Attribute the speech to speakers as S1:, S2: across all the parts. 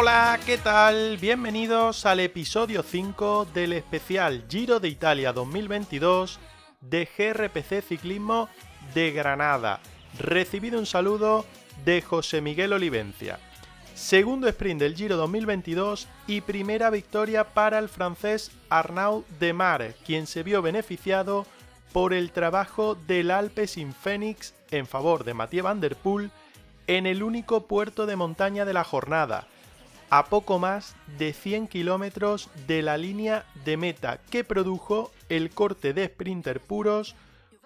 S1: Hola, ¿qué tal? Bienvenidos al episodio 5 del especial Giro de Italia 2022 de GRPC Ciclismo de Granada. Recibido un saludo de José Miguel Olivencia. Segundo sprint del Giro 2022 y primera victoria para el francés Arnaud Demar, quien se vio beneficiado por el trabajo del Alpe sin Fénix en favor de Mathieu Van Der Poel en el único puerto de montaña de la jornada, a poco más de 100 kilómetros de la línea de meta que produjo el corte de sprinter puros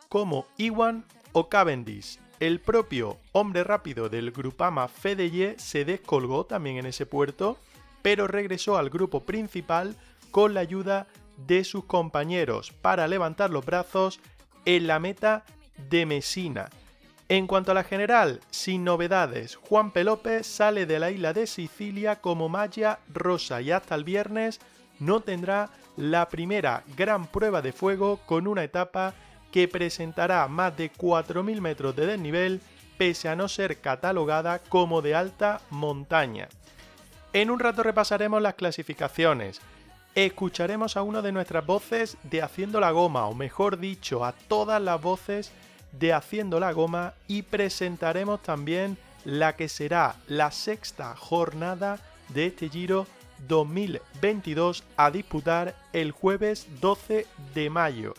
S1: como Iwan o Cavendish. El propio hombre rápido del Grupama Fedeye se descolgó también en ese puerto, pero regresó al grupo principal con la ayuda de sus compañeros para levantar los brazos en la meta de Mesina. En cuanto a la general, sin novedades, Juan Pelópez sale de la isla de Sicilia como malla rosa y hasta el viernes no tendrá la primera gran prueba de fuego con una etapa que presentará más de 4.000 metros de desnivel pese a no ser catalogada como de alta montaña. En un rato repasaremos las clasificaciones, escucharemos a una de nuestras voces de Haciendo la Goma, o mejor dicho, a todas las voces de Haciendo la Goma y presentaremos también la que será la sexta jornada de este Giro 2022 a disputar el jueves 12 de mayo.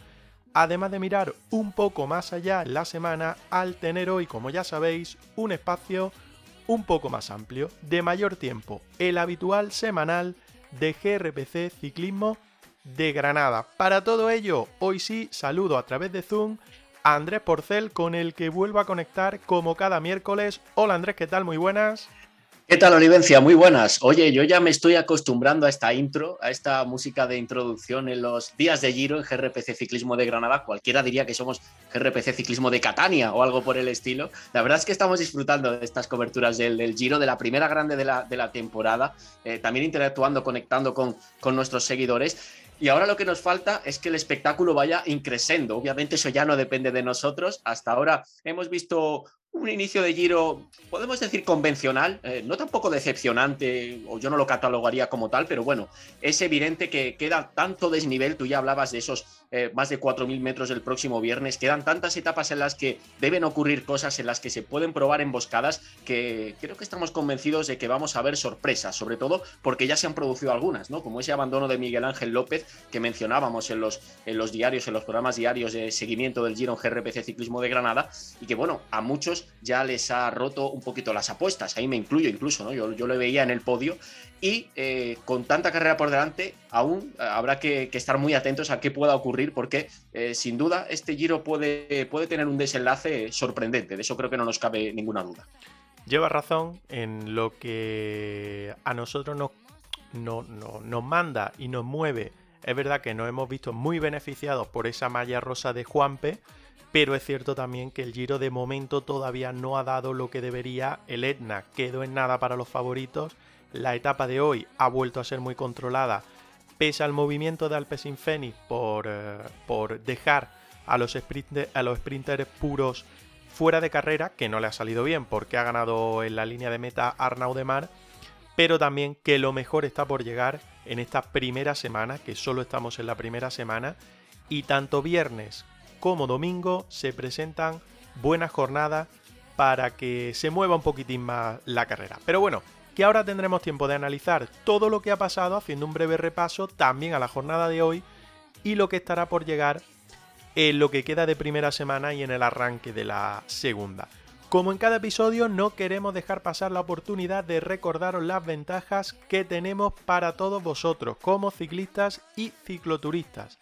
S1: Además de mirar un poco más allá en la semana al tener hoy, como ya sabéis, un espacio un poco más amplio, de mayor tiempo, el habitual semanal de GRPC Ciclismo de Granada. Para todo ello, hoy sí saludo a través de Zoom Andrés Porcel con el que vuelvo a conectar como cada miércoles. Hola Andrés, ¿qué tal? Muy buenas.
S2: ¿Qué tal, Olivencia? Muy buenas. Oye, yo ya me estoy acostumbrando a esta intro, a esta música de introducción en los días de Giro en GRPC Ciclismo de Granada. Cualquiera diría que somos GRPC Ciclismo de Catania o algo por el estilo. La verdad es que estamos disfrutando de estas coberturas del, Giro, de la primera grande de la, temporada, eh, también interactuando, conectando con, con nuestros seguidores. Y ahora lo que nos falta es que el espectáculo vaya increciendo. Obviamente eso ya no depende de nosotros. Hasta ahora hemos visto un inicio de giro, podemos decir convencional, eh, no tampoco decepcionante, o yo no lo catalogaría como tal, pero bueno, es evidente que queda tanto desnivel, tú ya hablabas de esos eh, más de 4.000 metros el próximo viernes, quedan tantas etapas en las que deben ocurrir cosas, en las que se pueden probar emboscadas, que creo que estamos convencidos de que vamos a ver sorpresas, sobre todo porque ya se han producido algunas, ¿no? Como ese abandono de Miguel Ángel López que mencionábamos en los, en los diarios, en los programas diarios de seguimiento del Giro en GRPC Ciclismo de Granada, y que bueno, a muchos ya les ha roto un poquito las apuestas, ahí me incluyo incluso, ¿no? Yo, yo veía en el podio y eh, con tanta carrera por delante aún eh, habrá que, que, estar muy atentos a qué pueda ocurrir porque eh, sin duda este giro puede, puede tener un desenlace sorprendente, de eso creo que no nos cabe ninguna duda.
S1: Lleva razón en lo que a nosotros nos, no, no, nos manda y nos mueve. Es verdad que nos hemos visto muy beneficiados por esa malla rosa de Juanpe, pero es cierto también que el Giro de momento todavía no ha dado lo que debería. El Etna quedó en nada para los favoritos. La etapa de hoy ha vuelto a ser muy controlada, pese al movimiento de Alpecin Fenix por, eh, por dejar a los, sprint, a los sprinters puros fuera de carrera, que no le ha salido bien porque ha ganado en la línea de meta Arnaud de Mar, pero también que lo mejor está por llegar en esta primera semana, que solo estamos en la primera semana, y tanto viernes como domingo se presentan buenas jornadas para que se mueva un poquitín más la carrera. Pero bueno, que ahora tendremos tiempo de analizar todo lo que ha pasado, haciendo un breve repaso también a la jornada de hoy y lo que estará por llegar en lo que queda de primera semana y en el arranque de la segunda. Como en cada episodio, no queremos dejar pasar la oportunidad de recordaros las ventajas que tenemos para todos vosotros como ciclistas y cicloturistas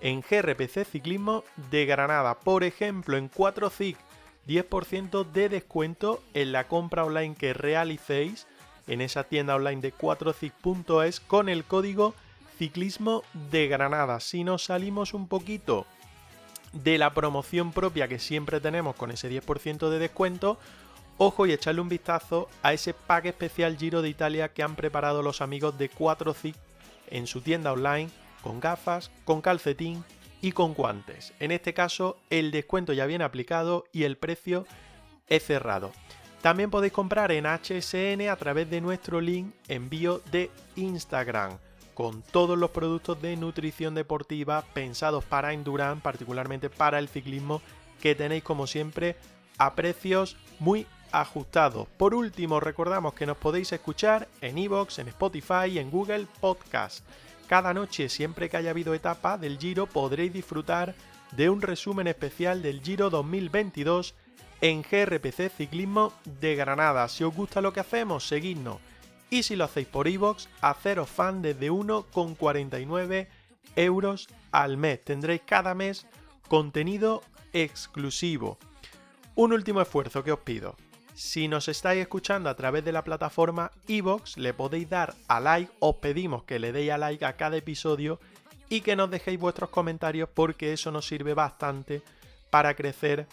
S1: en GRPC Ciclismo de Granada. Por ejemplo, en 4CIC, 10% de descuento en la compra online que realicéis en esa tienda online de 4cic.es con el código Ciclismo de Granada. Si nos salimos un poquito de la promoción propia que siempre tenemos con ese 10% de descuento, ojo y echarle un vistazo a ese pack especial Giro de Italia que han preparado los amigos de 4CIC en su tienda online con gafas, con calcetín y con guantes. En este caso el descuento ya viene aplicado y el precio es cerrado. También podéis comprar en HSN a través de nuestro link envío de Instagram con todos los productos de nutrición deportiva pensados para Endurance, particularmente para el ciclismo, que tenéis como siempre a precios muy ajustados. Por último, recordamos que nos podéis escuchar en iVoox, en Spotify y en Google Podcast. Cada noche, siempre que haya habido etapa del Giro, podréis disfrutar de un resumen especial del Giro 2022 en GRPC Ciclismo de Granada. Si os gusta lo que hacemos, seguidnos y si lo hacéis por iVoox, haceros fan desde 1,49 euros al mes. Tendréis cada mes contenido exclusivo. Un último esfuerzo que os pido. Si nos estáis escuchando a través de la plataforma iVoox, le podéis dar a like, os pedimos que le deis a like a cada episodio y que nos dejéis vuestros comentarios porque eso nos sirve bastante para crecer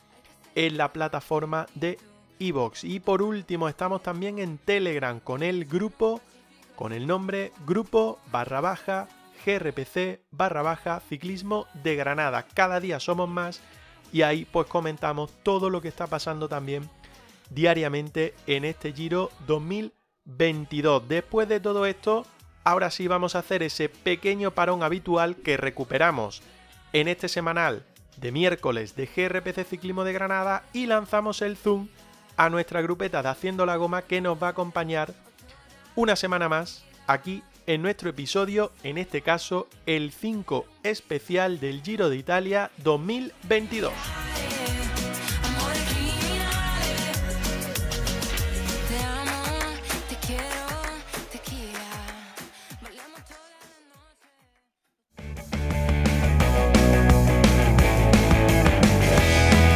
S1: en la plataforma de y por último, estamos también en Telegram con el grupo, con el nombre grupo barra baja GRPC barra baja ciclismo de Granada. Cada día somos más y ahí pues comentamos todo lo que está pasando también diariamente en este Giro 2022. Después de todo esto, ahora sí vamos a hacer ese pequeño parón habitual que recuperamos en este semanal de miércoles de GRPC Ciclismo de Granada y lanzamos el Zoom a nuestra grupeta de Haciendo la Goma que nos va a acompañar una semana más aquí en nuestro episodio, en este caso el 5 especial del Giro de Italia 2022.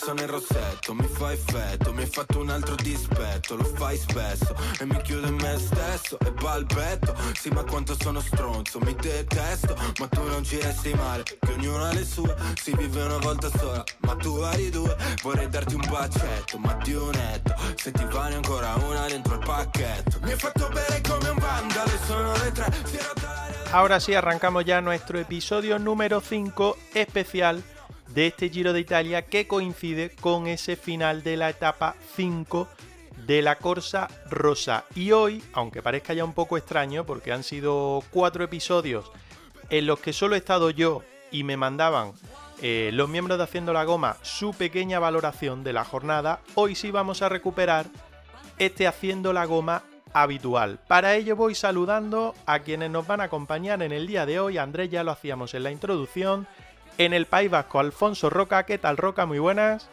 S3: Messo nel rossetto Mi fa effetto, mi hai fatto un altro dispetto Lo fai spesso e mi chiudo in me stesso E balbetto, sì ma quanto sono stronzo Mi detesto, ma tu non ci resti male Che ognuno ha le sue, si vive una volta sola Ma tu hai due, vorrei darti un bacetto Ma di un netto, se ti vale ancora una dentro il pacchetto. Mi hai fatto bere come un vandale, sono le tre
S1: Ahora sí arrancamos ya nuestro episodio número 5 especial de este Giro de Italia que coincide con ese final de la etapa 5 de la Corsa Rosa. Y hoy, aunque parezca ya un poco extraño, porque han sido cuatro episodios en los que solo he estado yo y me mandaban eh, los miembros de Haciendo la Goma su pequeña valoración de la jornada, hoy sí vamos a recuperar este Haciendo la Goma habitual. Para ello voy saludando a quienes nos van a acompañar en el día de hoy. Andrés ya lo hacíamos en la introducción en el País Vasco. Alfonso Roca, ¿qué tal Roca? Muy buenas.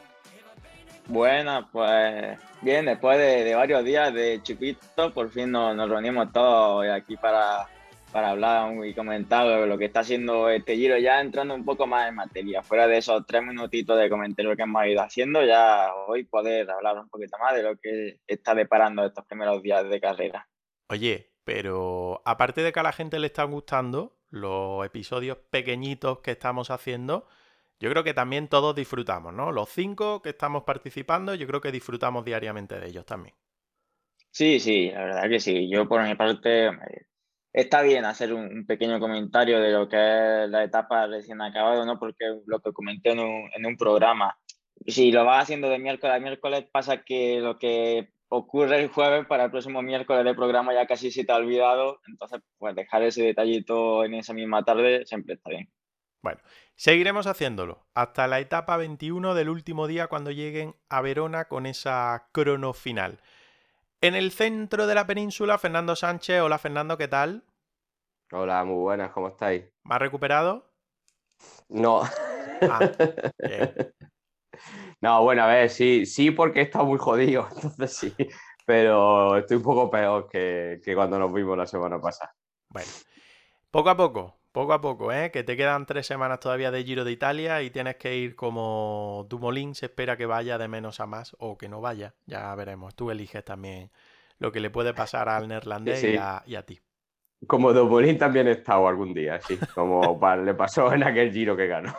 S4: Buenas, pues bien, después de, varios días de chupito, por fin nos, reunimos todos aquí para, para hablar y comentar lo que está haciendo este giro, ya entrando un poco más en materia. Fuera de esos tres minutitos de comentario que hemos ido haciendo, ya hoy poder hablar un poquito más de lo que está deparando estos primeros días de carrera.
S1: Oye, pero aparte de que a la gente le está gustando, los episodios pequeñitos que estamos haciendo, yo creo que también todos disfrutamos, ¿no? Los cinco que estamos participando, yo creo que disfrutamos diariamente de ellos también.
S4: Sí, sí, la verdad que sí. Yo por mi parte está bien hacer un, pequeño comentario de lo que es la etapa recién acabada, ¿no? Porque lo que comenté en un, en un programa, si lo vas haciendo de miércoles a miércoles, pasa que lo que ocurre el jueves para el próximo miércoles de programa ya casi se te ha olvidado, entonces pues dejar ese detallito en esa misma tarde siempre está bien.
S1: Bueno, seguiremos haciéndolo hasta la etapa 21 del último día cuando lleguen a Verona con esa crono final. En el centro de la península, Fernando Sánchez. Hola Fernando, ¿qué tal?
S5: Hola, muy buenas, ¿cómo estáis?
S1: ¿Más recuperado?
S5: No.
S1: Ah, bien.
S5: No, bueno, a ver, sí, sí, porque estado muy jodido, entonces sí, pero estoy un poco peor que, que cuando nos vimos la semana pasada.
S1: Bueno, poco a poco, poco a poco, ¿eh? Que te quedan tres semanas todavía de Giro de Italia y tienes que ir como Dumolín se espera que vaya de menos a más o que no vaya, ya veremos. Tú eliges también lo que le puede pasar al neerlandés
S5: Sí, sí.
S1: y, a, y a ti.
S5: Como Dumoulin también he estado algún día, sí, como le pasó en aquel giro que ganó.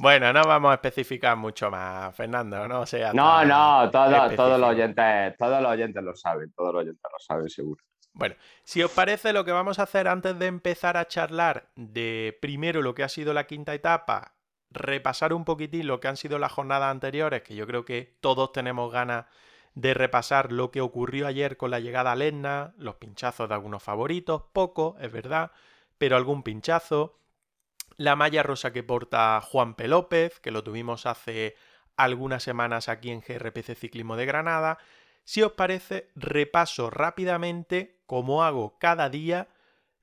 S1: Bueno, no vamos a especificar mucho más, Fernando, no sea
S5: No, no, todo- todos los oyentes, todos los oyentes lo saben, todos los oyentes lo saben seguro.
S1: Bueno, si os parece, lo que vamos a hacer antes de empezar a charlar de primero lo que ha sido la quinta etapa, repasar un poquitín lo que han sido las jornadas anteriores, que yo creo que todos tenemos ganas de repasar lo que ocurrió ayer con la llegada a Lenna, los pinchazos de algunos favoritos, poco, es verdad, pero algún pinchazo. La malla rosa que porta Juan P. López, que lo tuvimos hace algunas semanas aquí en GRPC Ciclismo de Granada. Si os parece, repaso rápidamente, como hago cada día,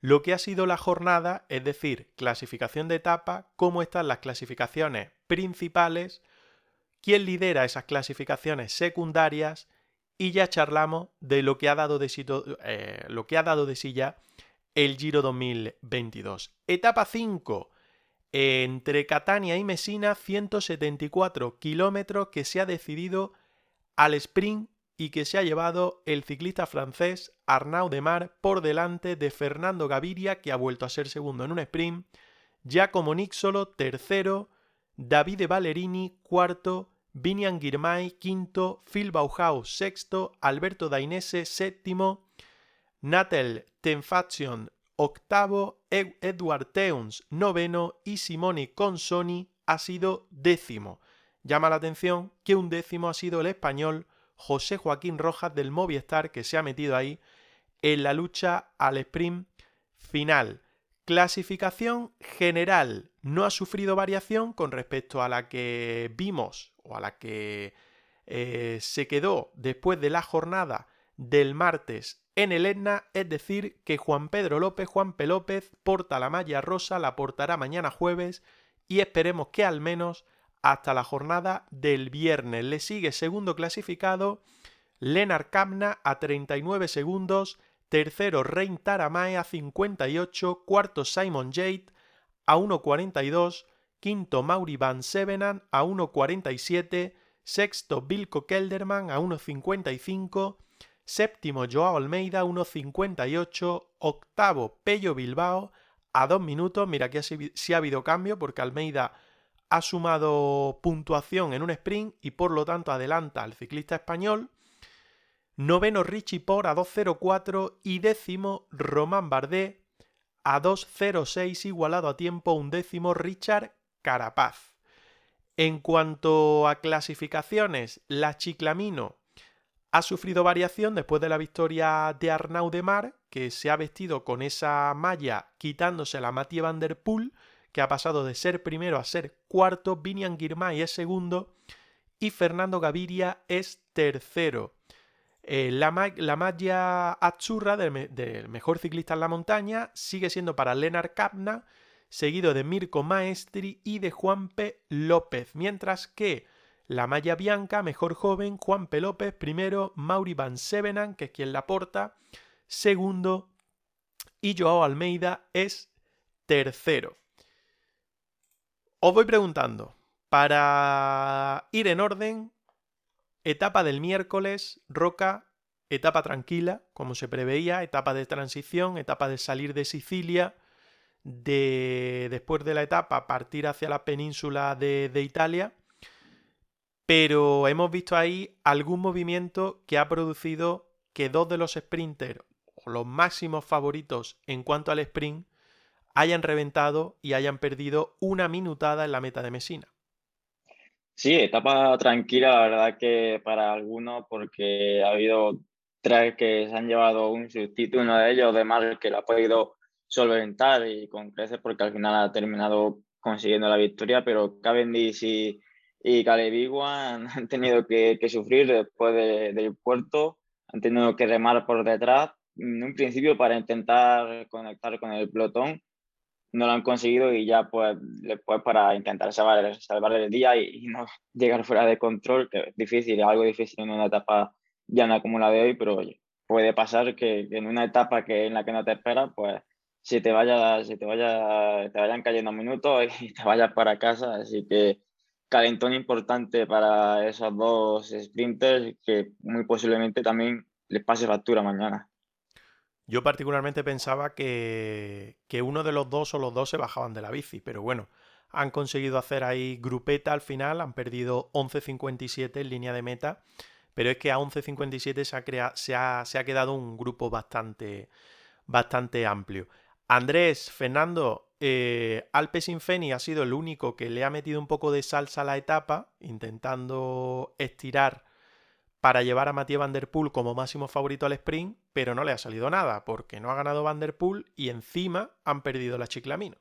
S1: lo que ha sido la jornada, es decir, clasificación de etapa, cómo están las clasificaciones principales, quién lidera esas clasificaciones secundarias y ya charlamos de lo que ha dado de sí, eh, ya el Giro 2022. Etapa 5. Entre Catania y Messina, 174 kilómetros que se ha decidido al sprint y que se ha llevado el ciclista francés Arnaud Demar por delante de Fernando Gaviria, que ha vuelto a ser segundo en un sprint, Giacomo Nixolo tercero, Davide Ballerini cuarto, Vinian Girmay quinto, Phil Bauhaus sexto, Alberto Dainese séptimo, Natel Tenfaction octavo, Ed- Edward Teuns noveno. Y Simone Consoni ha sido décimo. Llama la atención que un décimo ha sido el español José Joaquín Rojas del Movistar que se ha metido ahí en la lucha al sprint final. Clasificación general no ha sufrido variación con respecto a la que vimos o a la que eh, se quedó después de la jornada del martes en el Etna, es decir, que Juan Pedro López, Juan P. López, porta la malla rosa, la portará mañana jueves y esperemos que al menos hasta la jornada del viernes. Le sigue segundo clasificado Lenar Kamna a 39 segundos, tercero Rein Taramae a 58, cuarto Simon Jade a 1.42, quinto Mauri Van Sevenan a 1.47, sexto Vilko Kelderman a 1.55, séptimo Joao Almeida a 1.58, octavo Pello Bilbao a 2 minutos, mira que sí ha habido cambio porque Almeida ha sumado puntuación en un sprint y por lo tanto adelanta al ciclista español. Noveno Richie Por a 2.04 y décimo Román Bardet a 2.06 igualado a tiempo un décimo Richard Carapaz. En cuanto a clasificaciones, la Chiclamino ha sufrido variación después de la victoria de Arnaud Demar, que se ha vestido con esa malla quitándose la Mathieu Van Der Poel, que ha pasado de ser primero a ser cuarto, Vinian Girmay es segundo y Fernando Gaviria es tercero. Eh, la, ma la, azzurra del, mejor ciclista en la montaña sigue siendo para Lennart Kapna, seguido de Mirko Maestri y de Juanpe López, mientras que la malla bianca, mejor joven, Juanpe López, primero, Mauri Van Sevenan, que es quien la porta, segundo, y Joao Almeida es tercero. Os voy preguntando, para ir en orden, etapa del miércoles, Roca, etapa tranquila, como se preveía, etapa de transición, etapa de salir de Sicilia, de después de la etapa partir hacia la península de, de Italia, pero hemos visto ahí algún movimiento que ha producido que dos de los sprinters, o los máximos favoritos en cuanto al sprint, hayan reventado y hayan perdido una minutada en la meta de Mesina.
S4: Sí, etapa tranquila, la verdad que para algunos, porque ha habido tres que se han llevado un sustituto, uno de ellos de mal que lo ha podido solventar y con creces porque al final ha terminado consiguiendo la victoria, pero Cavendish y, y Caleb han, tenido que, sufrir después del puerto, han tenido que remar por detrás, en un principio para intentar conectar con el pelotón, no lo han conseguido y ya pues después para intentar salvar, salvar el día y, no llegar fuera de control, que es difícil, algo difícil en una etapa llana como la de hoy, pero puede pasar que, en una etapa que en la que no te esperas, pues si te vaya, si te vaya, te vayan cayendo minutos y te vayas para casa, así que calentón importante para esos dos sprinters que muy posiblemente también les pase factura mañana.
S1: Yo particularmente pensaba que, uno de los dos o los dos se bajaban de la bici, pero bueno, han conseguido hacer ahí grupeta al final, han perdido 11.57 en línea de meta, pero es que a 11.57 se, se, ha, se ha quedado un grupo bastante, bastante amplio. Andrés, Fernando, eh, Alpes Infeni ha sido el único que le ha metido un poco de salsa a la etapa, intentando estirar para llevar a Mathieu Van Der Poel como máximo favorito al sprint, pero no le ha salido nada, porque no ha ganado Van Der Poel y encima han perdido la Chiclamino.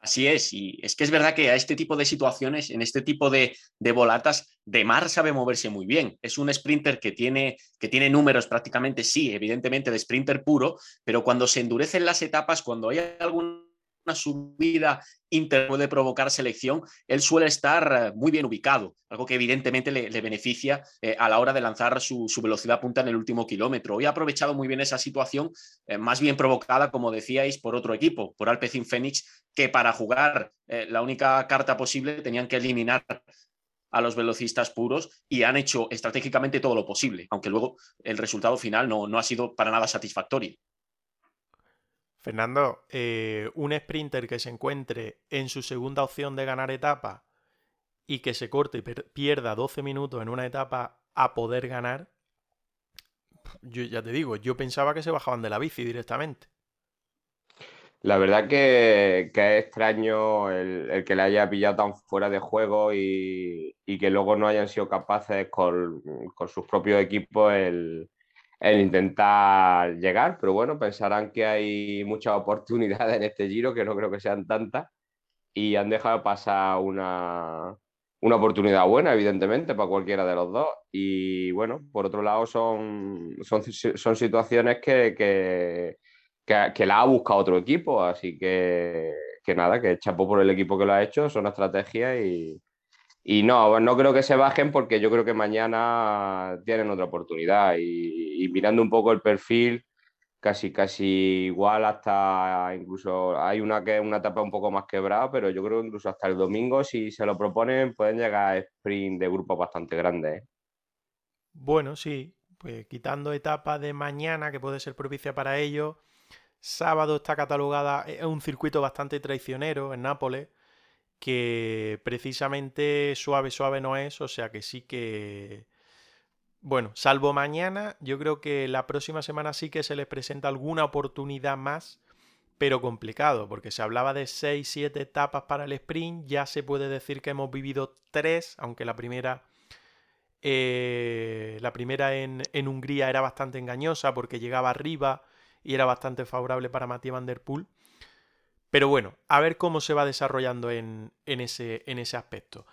S2: Así es, y es que es verdad que a este tipo de situaciones, en este tipo de, de, volatas, De Mar sabe moverse muy bien. Es un sprinter que tiene, que tiene números prácticamente, sí, evidentemente de sprinter puro, pero cuando se endurecen las etapas, cuando hay algún subida inter puede provocar selección, él suele estar eh, muy bien ubicado, algo que evidentemente le, beneficia eh, a la hora de lanzar su, velocidad punta en el último kilómetro. Hoy ha aprovechado muy bien esa situación, eh, más bien provocada, como decíais, por otro equipo, por Alpecin Fénix, que para jugar la única carta posible tenían que eliminar a los velocistas puros y han hecho estratégicamente todo lo posible, aunque luego el resultado final no, no ha sido para nada satisfactorio.
S1: Fernando, eh, un sprinter que se encuentre en su segunda opción de ganar etapa y que se corte y pierda 12 minutos en una etapa a poder ganar, yo ya te digo, yo pensaba que se bajaban de la bici directamente.
S5: La verdad que, es extraño el, que le haya pillado tan fuera de juego y, que luego no hayan sido capaces con, con sus propios equipos el, el intentar llegar, pero bueno, pensarán que hay muchas oportunidades en este giro, que no creo que sean tantas, y han dejado pasar una, una oportunidad buena, evidentemente, para cualquiera de los dos. Y bueno, por otro lado, son, son, son situaciones que, que, que, la ha buscado otro equipo, así que, que nada, que chapó por el equipo que lo ha hecho, son estrategias y, y no, no creo que se bajen porque yo creo que mañana tienen otra oportunidad. Y, mirando un poco el perfil, casi, casi igual hasta incluso hay una que una etapa un poco más quebrada, pero yo creo que incluso hasta el domingo, si se lo proponen, pueden llegar a sprint de grupos bastante grandes. ¿eh?
S1: Bueno, sí, pues quitando etapa de mañana, que puede ser propicia para ellos. Sábado está catalogada, es un circuito bastante traicionero en Nápoles que precisamente suave, suave no es, o sea que sí que... Bueno, salvo mañana, yo creo que la próxima semana sí que se les presenta alguna oportunidad más, pero complicado, porque se hablaba de 6, 7 etapas para el sprint, ya se puede decir que hemos vivido 3, aunque la primera... Eh, la primera en, en, Hungría era bastante engañosa porque llegaba arriba y era bastante favorable para Matías Van Der Poel. Pero bueno, a ver cómo se va desarrollando en, ese, en ese aspecto.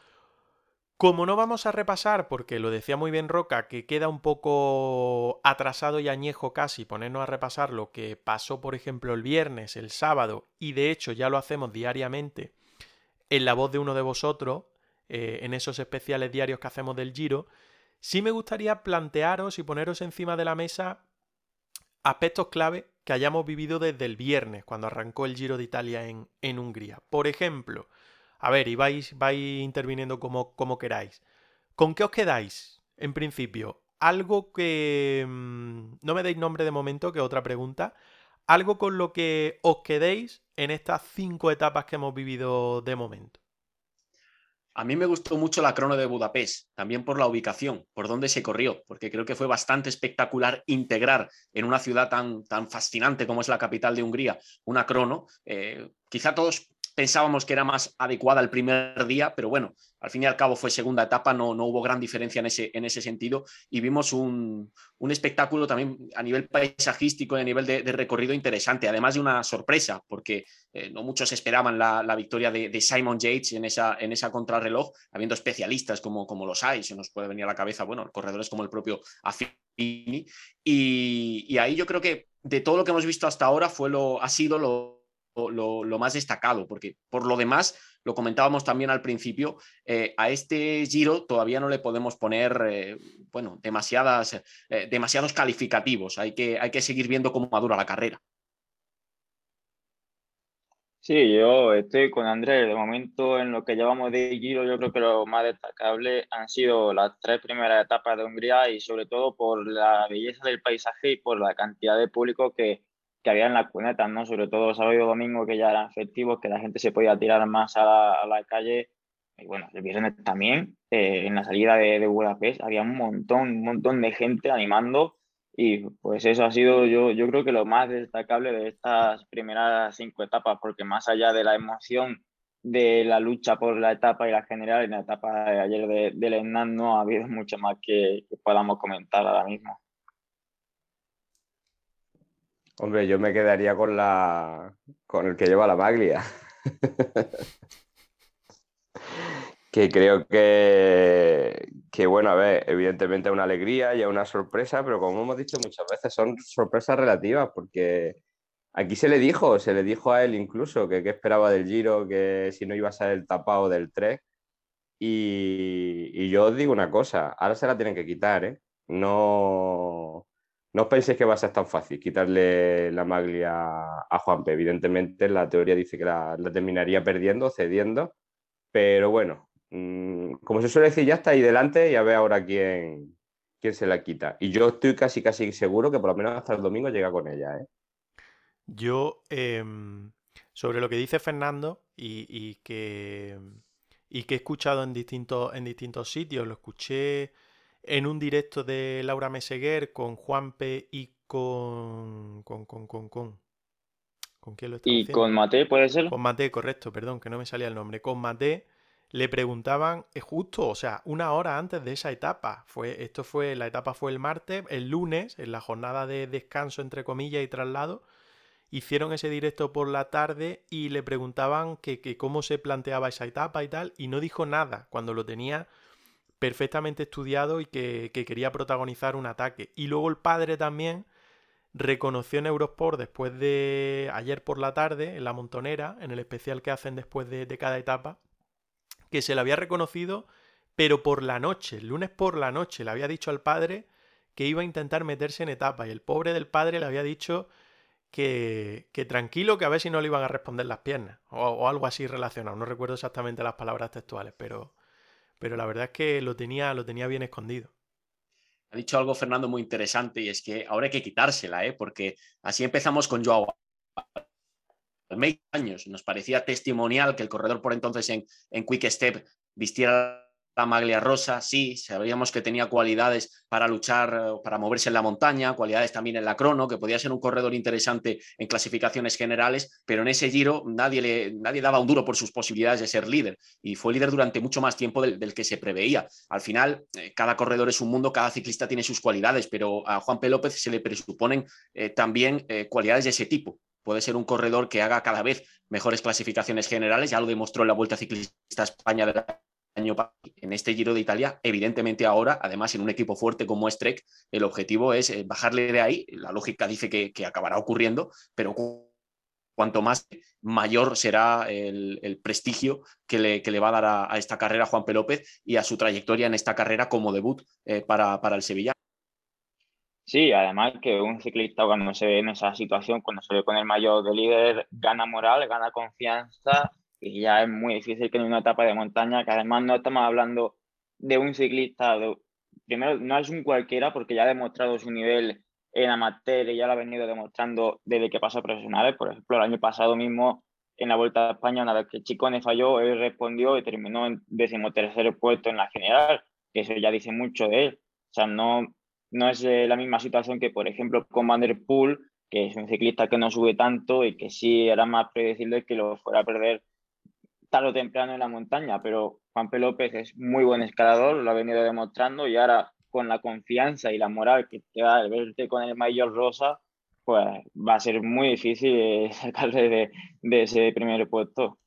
S1: Como no vamos a repasar, porque lo decía muy bien Roca, que queda un poco atrasado y añejo casi ponernos a repasar lo que pasó, por ejemplo, el viernes, el sábado, y de hecho ya lo hacemos diariamente en la voz de uno de vosotros, eh, en esos especiales diarios que hacemos del Giro, sí me gustaría plantearos y poneros encima de la mesa aspectos clave que hayamos vivido desde el viernes, cuando arrancó el Giro de Italia en, en Hungría. Por ejemplo, a ver, y vais, vais interviniendo como, como queráis. ¿Con qué os quedáis, en principio? Algo que... Mm, no me deis nombre de momento, que otra pregunta. Algo con lo que os quedéis en estas cinco etapas que hemos vivido de momento.
S2: A mí me gustó mucho la crono de Budapest, también por la ubicación, por dónde se corrió, porque creo que fue bastante espectacular integrar en una ciudad tan, tan fascinante como es la capital de Hungría una crono. Eh, quizá todos pensábamos que era más adecuada el primer día, pero bueno, al fin y al cabo fue segunda etapa, no, no hubo gran diferencia en ese, en ese sentido. Y vimos un, espectáculo también a nivel paisajístico y a nivel de, recorrido interesante, además de una sorpresa, porque eh, no muchos esperaban la, victoria de, Simon Yates en esa, en esa contrarreloj, habiendo especialistas como, como los hay, se nos puede venir a la cabeza, bueno, corredores como el propio Affini, y, y ahí yo creo que de todo lo que hemos visto hasta ahora fue lo, ha sido lo lo, más destacado, porque por lo demás, lo comentábamos también al principio, eh, a este giro todavía no le podemos poner, eh, bueno, demasiadas, eh, demasiados calificativos, hay que, hay que seguir viendo cómo madura la carrera.
S4: Sí, yo estoy con Andrés. De momento, en lo que llevamos de Giro, yo creo que lo más destacable han sido las tres primeras etapas de Hungría y sobre todo por la belleza del paisaje y por la cantidad de público que, que había en las cunetas, ¿no? Sobre todo sábado y domingo, que ya eran festivos, que la gente se podía tirar más a la, calle. Y bueno, el viernes también, eh, en la salida de, de, Budapest, había un montón, un montón de gente animando. Y pues eso ha sido, yo, yo creo que lo más destacable de estas primeras cinco etapas, porque más allá de la emoción de la lucha por la etapa y la general, en la etapa de ayer de, del no ha habido mucho más que, que podamos comentar ahora mismo.
S5: Hombre, yo me quedaría con la con el que lleva la maglia. que creo que, que, bueno, a ver, evidentemente es una alegría y es una sorpresa, pero como hemos dicho muchas veces, son sorpresas relativas, porque aquí se le dijo, se le dijo a él incluso que, esperaba del Giro, que si no iba a ser el tapado del 3. Y, y yo os digo una cosa, ahora se la tienen que quitar, ¿eh? No, no os penséis que va a ser tan fácil quitarle la maglia a Juanpe. Evidentemente, la teoría dice que la, terminaría perdiendo, cediendo, pero bueno, mm, como se suele decir, ya está ahí delante y a ver ahora quién, quién se la quita. Y yo estoy casi, casi seguro que por lo menos hasta el domingo llega con ella. ¿eh?
S1: Yo, em, sobre lo que dice Fernando y, que, y que he escuchado en distintos, en distintos sitios, lo escuché en un directo de Laura Meseguer con Juanpe y con. con. con. con. con.
S4: ¿Con quién lo está ¿Y con Mate puede ser?
S1: Con Mate, correcto, perdón, que no me salía el nombre. Con Mate le preguntaban es justo, o sea, una hora antes de esa etapa. Fue, esto fue, la etapa fue el martes, el lunes, en la jornada de descanso, entre comillas, y traslado. Hicieron ese directo por la tarde y le preguntaban que, que cómo se planteaba esa etapa y tal, y no dijo nada cuando lo tenía perfectamente estudiado y que, quería protagonizar un ataque. Y luego el padre también reconoció en Eurosport después de ayer por la tarde, en la montonera, en el especial que hacen después de, cada etapa, que se le había reconocido, pero por la noche, el lunes por la noche, le había dicho al padre que iba a intentar meterse en etapa y el pobre del padre le había dicho que, tranquilo, que a ver si no le iban a responder las piernas o algo así relacionado. No recuerdo exactamente las palabras textuales, pero, pero la verdad es que lo tenía, lo tenía bien escondido.
S2: Ha dicho algo Fernando muy interesante y es que ahora hay que quitársela, ¿eh? porque así empezamos con Joao. años nos parecía testimonial que el corredor por entonces en, en Quick Step vistiera maglia rosa, sí, sabíamos que tenía cualidades para luchar, eh, para moverse en la montaña, cualidades también en la crono, que podía ser un corredor interesante en clasificaciones generales, pero en ese giro nadie, le, nadie daba un duro por sus posibilidades de ser líder y fue líder durante mucho más tiempo del, que se preveía. Al final, eh, cada corredor es un mundo, cada ciclista tiene sus cualidades, pero a Juan P. López se le presuponen eh, también cualidades de ese tipo puede ser un corredor que haga cada vez mejores clasificaciones generales, ya lo demostró en la Vuelta Ciclista España de la año en este Giro de Italia, evidentemente ahora, además en un equipo fuerte como es el objetivo es eh, bajarle de ahí, la lógica dice que, acabará ocurriendo, pero cuanto más mayor será el, prestigio que le, le, va a dar a, esta carrera Juan P. López y a su trayectoria en esta carrera como debut eh, para, para el Sevilla.
S4: Sí, además que un ciclista cuando se ve en esa situación, cuando se ve con el mayor de líder, gana moral, gana confianza y ya es muy difícil que en una etapa de montaña, que además no estamos hablando de un ciclista, primero no es un cualquiera porque ya ha demostrado su nivel en amateur y ya lo ha venido demostrando desde que pasó a profesionales. Por ejemplo, el año pasado mismo en la Vuelta a España, una vez que Chicone falló, él respondió y terminó en decimotercer puesto en la general, que eso ya dice mucho de él. O sea, no, no es eh, la misma situación que, por ejemplo, con Van der Poel, que es un ciclista que no sube tanto y que sí era más predecible que lo fuera a perder tarde o temprano en la montaña, pero Juanpe López es muy buen escalador, lo ha venido demostrando y ahora con la confianza y la moral que te da el verte con el mayor rosa, pues va a ser muy difícil sacarle de, de ese primer puesto.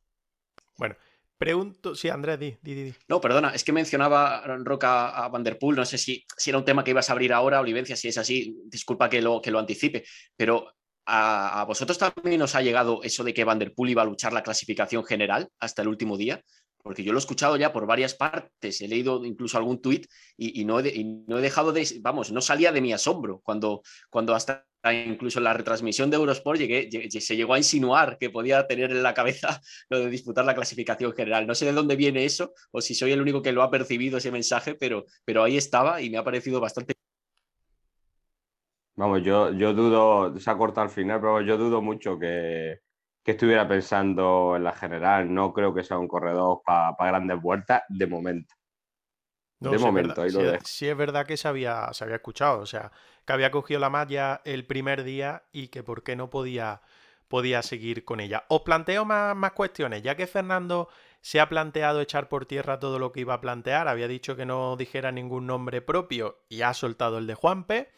S1: Bueno, Pregunto, sí, Andrés, di, di, di.
S2: No, perdona, es que mencionaba Roca a Vanderpool, no sé si, si era un tema que ibas a abrir ahora, Olivencia, si es así, disculpa que lo, que lo anticipe, pero a, vosotros también os ha llegado eso de que Vanderpool iba a luchar la clasificación general hasta el último día, porque yo lo he escuchado ya por varias partes, he leído incluso algún tuit y, no he, dejado de, vamos, no salía de mi asombro cuando, cuando hasta incluso en la retransmisión de Eurosport llegué, se llegó a insinuar que podía tener en la cabeza lo de disputar la clasificación general. No sé de dónde viene eso o si soy el único que lo ha percibido ese mensaje, pero, pero ahí estaba y me ha parecido bastante
S5: Vamos, yo, yo dudo, se ha cortado al final, pero yo dudo mucho que, estuviera pensando en la general. No creo que sea un corredor para grandes vueltas de momento.
S1: de momento, ahí lo dejo. Sí, es verdad que se había, se había escuchado, o sea, que había cogido la malla el primer día y que por qué no podía, podía seguir con ella. Os planteo más, más cuestiones, ya que Fernando se ha planteado echar por tierra todo lo que iba a plantear, había dicho que no dijera ningún nombre propio y ha soltado el de Juanpe.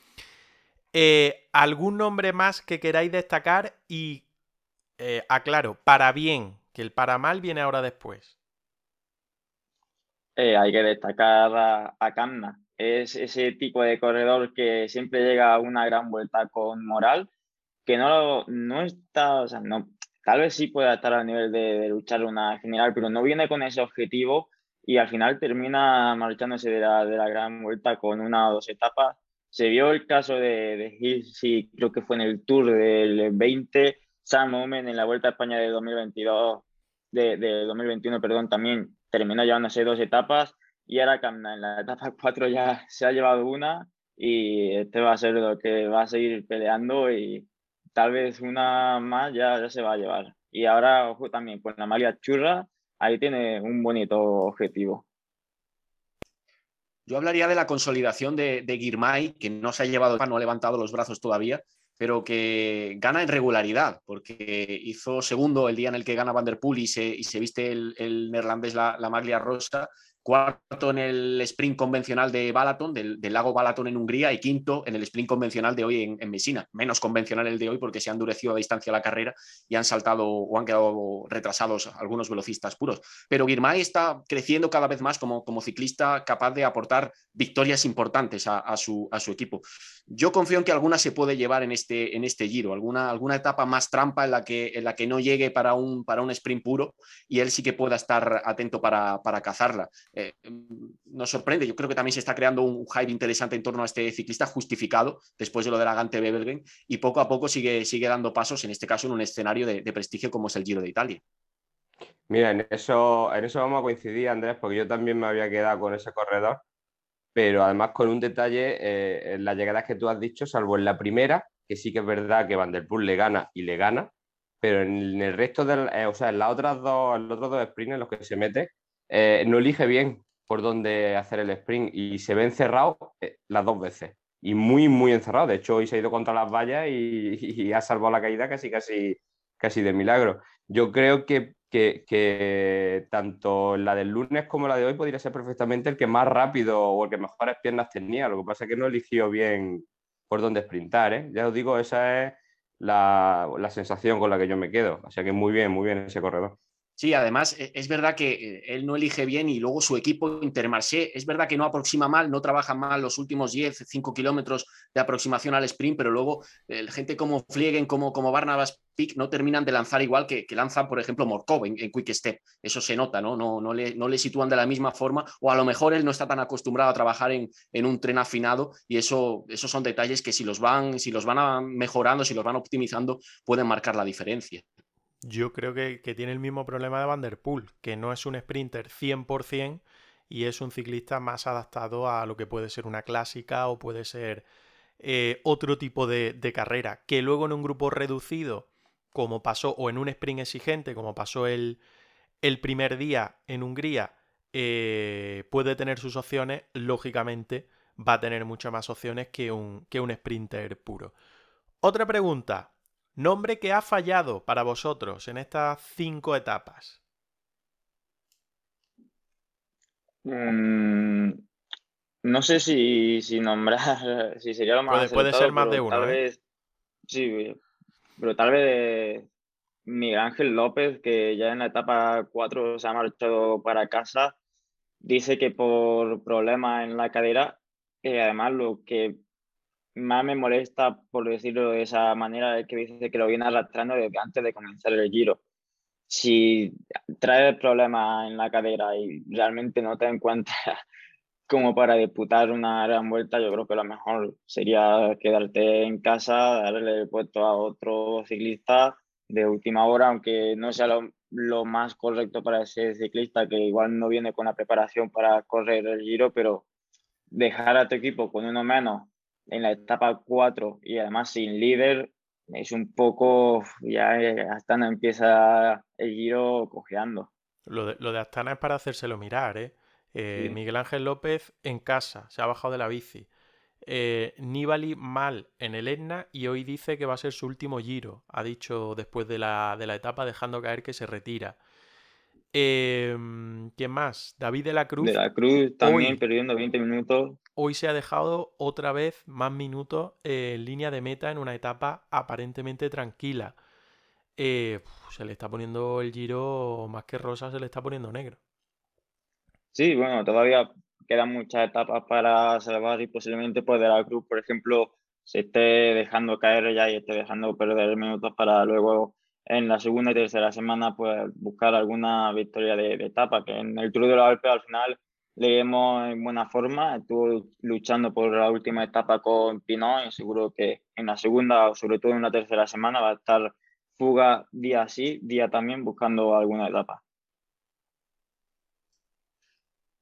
S1: Eh, ¿Algún nombre más que queráis destacar? Y eh, aclaro, para bien, que el para mal viene ahora después.
S4: Eh, hay que destacar a, a. Es ese tipo de corredor que siempre llega a una gran vuelta con moral, que no, no está, o sea, no, tal vez sí pueda estar a nivel de, luchar una general, pero no viene con ese objetivo y al final termina marchándose de la, de la gran vuelta con una o dos etapas se vio el caso de, de creo que fue en el Tour del 20, Sam Omen en la Vuelta a España de 2022, de, de 2021, perdón, también terminó llevándose dos etapas y ahora en la etapa 4 ya se ha llevado una y este va a ser lo que va a seguir peleando y tal vez una más ya, se va a llevar. Y ahora, ojo también, con la Malia Churra, ahí tiene un bonito objetivo.
S2: Yo hablaría de la consolidación de, de Girmay, que no se ha llevado, no ha levantado los brazos todavía, pero que gana en regularidad, porque hizo segundo el día en el que gana Van der Poel y se, y se viste el, neerlandés la, la maglia rosa, cuarto en el sprint convencional de Balaton, del, lago Balaton en Hungría, y quinto en el sprint convencional de hoy en, Messina. Menos convencional el de hoy porque se ha endurecido a distancia la carrera y han saltado o han quedado retrasados algunos velocistas puros. Pero Girmay está creciendo cada vez más como, como ciclista capaz de aportar victorias importantes a, su, a su equipo. Yo confío en que alguna se puede llevar en este, en este giro, alguna, alguna etapa más trampa en la que, en la que no llegue para un, para un sprint puro y él sí que pueda estar atento para, para cazarla. Eh, nos sorprende. Yo creo que también se está creando un hype interesante en torno a este ciclista justificado después de lo de la Gante Bebelgen y poco a poco sigue, sigue dando pasos, en este caso en un escenario de, prestigio como es el Giro de Italia.
S5: Mira, en eso, en eso vamos a coincidir, Andrés, porque yo también me había quedado con ese corredor, pero además con un detalle, eh, en las llegadas que tú has dicho, salvo en la primera, que sí que es verdad que Van der Poel le gana y le gana, pero en el resto de, eh, o sea, en las otras dos, en los otros dos sprints en los que se mete, eh, no elige bien por dónde hacer el sprint y se ve encerrado eh, las dos veces. Y muy, muy encerrado. De hecho, hoy se ha ido contra las vallas y, ha salvado la caída casi, casi, casi de milagro. Yo creo que, que, tanto la del lunes como la de hoy podría ser perfectamente el que más rápido o el que mejores piernas tenía. Lo que pasa es que no eligió bien por dónde sprintar. ¿eh? Ya os digo, esa es la, la sensación con la que yo me quedo. O sea que muy bien, muy bien ese corredor.
S2: Sí, además e, es verdad que eh, él no elige bien y luego su equipo Intermarché, es verdad que no aproxima mal, no trabaja mal los últimos 10, 5 kilómetros de aproximación al sprint, pero luego eh, gente como Fliegen, como, como Barnabas Pick no terminan de lanzar igual que, que lanzan, por ejemplo, Morkov en, Quick Step. Eso se nota, ¿no? No, no, le, no le sitúan de la misma forma o a lo mejor él no está tan acostumbrado a trabajar en, en un tren afinado y eso, esos son detalles que si los, van, si los van mejorando, si los van optimizando, pueden marcar la diferencia.
S1: Yo creo que, tiene el mismo problema de Van der Poel, que no es un sprinter 100% y es un ciclista más adaptado a lo que puede ser una clásica o puede ser eh, otro tipo de, carrera, que luego en un grupo reducido, como pasó, o en un sprint exigente, como pasó el, primer día en Hungría, eh, puede tener sus opciones, lógicamente va a tener muchas más opciones que un, que un sprinter puro. Otra pregunta, Nombre que ha fallado para vosotros en estas cinco etapas.
S4: Mm, no sé si, si nombrar, si sería lo más.
S1: Puede, puede ser más de uno.
S4: Tal
S1: ¿eh?
S4: vez, sí, pero tal vez Miguel Ángel López, que ya en la etapa 4 se ha marchado para casa, dice que por problemas en la cadera, eh, además lo que más me molesta, por decirlo de esa manera, que dice que lo viene arrastrando desde antes de comenzar el giro. Si trae problemas en la cadera y realmente no te encuentras como para disputar una gran vuelta, yo creo que lo mejor sería quedarte en casa, darle el puesto a otro ciclista de última hora, aunque no sea lo, lo más correcto para ese ciclista, que igual no viene con la preparación para correr el giro, pero dejar a tu equipo con uno menos en la etapa 4 y además sin líder es un poco, ya eh, hasta no empieza el giro cojeando.
S1: Lo de, lo de Astana es para hacérselo mirar, ¿eh? Eh,
S4: Sí.
S1: Miguel Ángel López en casa, se ha bajado de la bici. Eh, Nibali mal en el Etna y hoy dice que va a ser su último giro. Ha dicho después de la, de la etapa, dejando caer que se retira. Eh, ¿Quién más? David de la Cruz.
S4: De la Cruz también
S1: Hoy.
S4: perdiendo 20 minutos.
S1: Hoy se ha dejado otra vez más minutos eh, en línea de meta en una etapa aparentemente tranquila. Eh, se le está poniendo el giro más que rosa, se le está poniendo negro.
S4: Sí, bueno, todavía quedan muchas etapas para salvar y posiblemente pues de la Cruz, por ejemplo, se esté dejando caer ya y esté dejando perder minutos para luego en la segunda y tercera semana pues buscar alguna victoria de, etapa, que en el Tour de los Alpes al final le vemos en buena forma, estuvo luchando por la última etapa con Pinot y seguro que en la segunda o sobre todo en la tercera semana va a estar fuga día sí, día también buscando alguna etapa.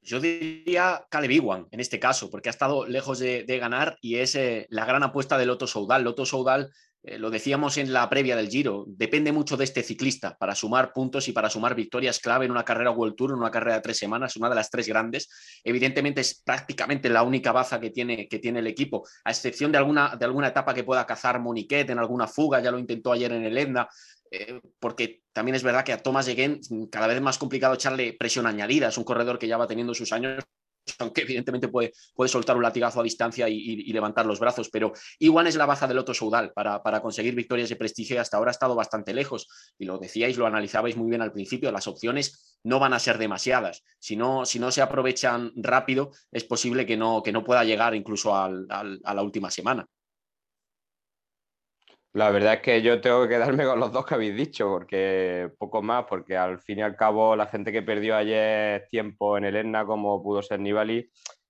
S2: Yo diría Caleb Iwan en este caso, porque ha estado lejos de, de ganar y es eh, la gran apuesta de Loto Soudal. Loto Soudal, eh, lo decíamos en la previa del Giro, depende mucho de este ciclista para sumar puntos y para sumar victorias clave en una carrera World Tour, en una carrera de tres semanas, una de las tres grandes. Evidentemente es prácticamente la única baza que tiene, que tiene el equipo, a excepción de alguna, de alguna etapa que pueda cazar Moniquet en alguna fuga, ya lo intentó ayer en el Etna, eh, porque también es verdad que a ThomasEgen cada vez es más complicado echarle presión añadida. Es un corredor que ya va teniendo sus años, aunque evidentemente puede, puede soltar un latigazo a distancia y, levantar los brazos. Pero Iwan es la baza del Otto Soudal para, conseguir victorias de prestigio hasta ahora ha estado bastante lejos. Y lo decíais, lo analizabais muy bien al principio, las opciones no van a ser demasiadas. Si no, si no se aprovechan rápido, es posible que no, que no pueda llegar incluso a la última semana.
S5: La verdad es que yo tengo que quedarme con los dos que habéis dicho, porque poco más, porque al fin y al cabo la gente que perdió ayer tiempo en el Etna, como pudo ser Nibali,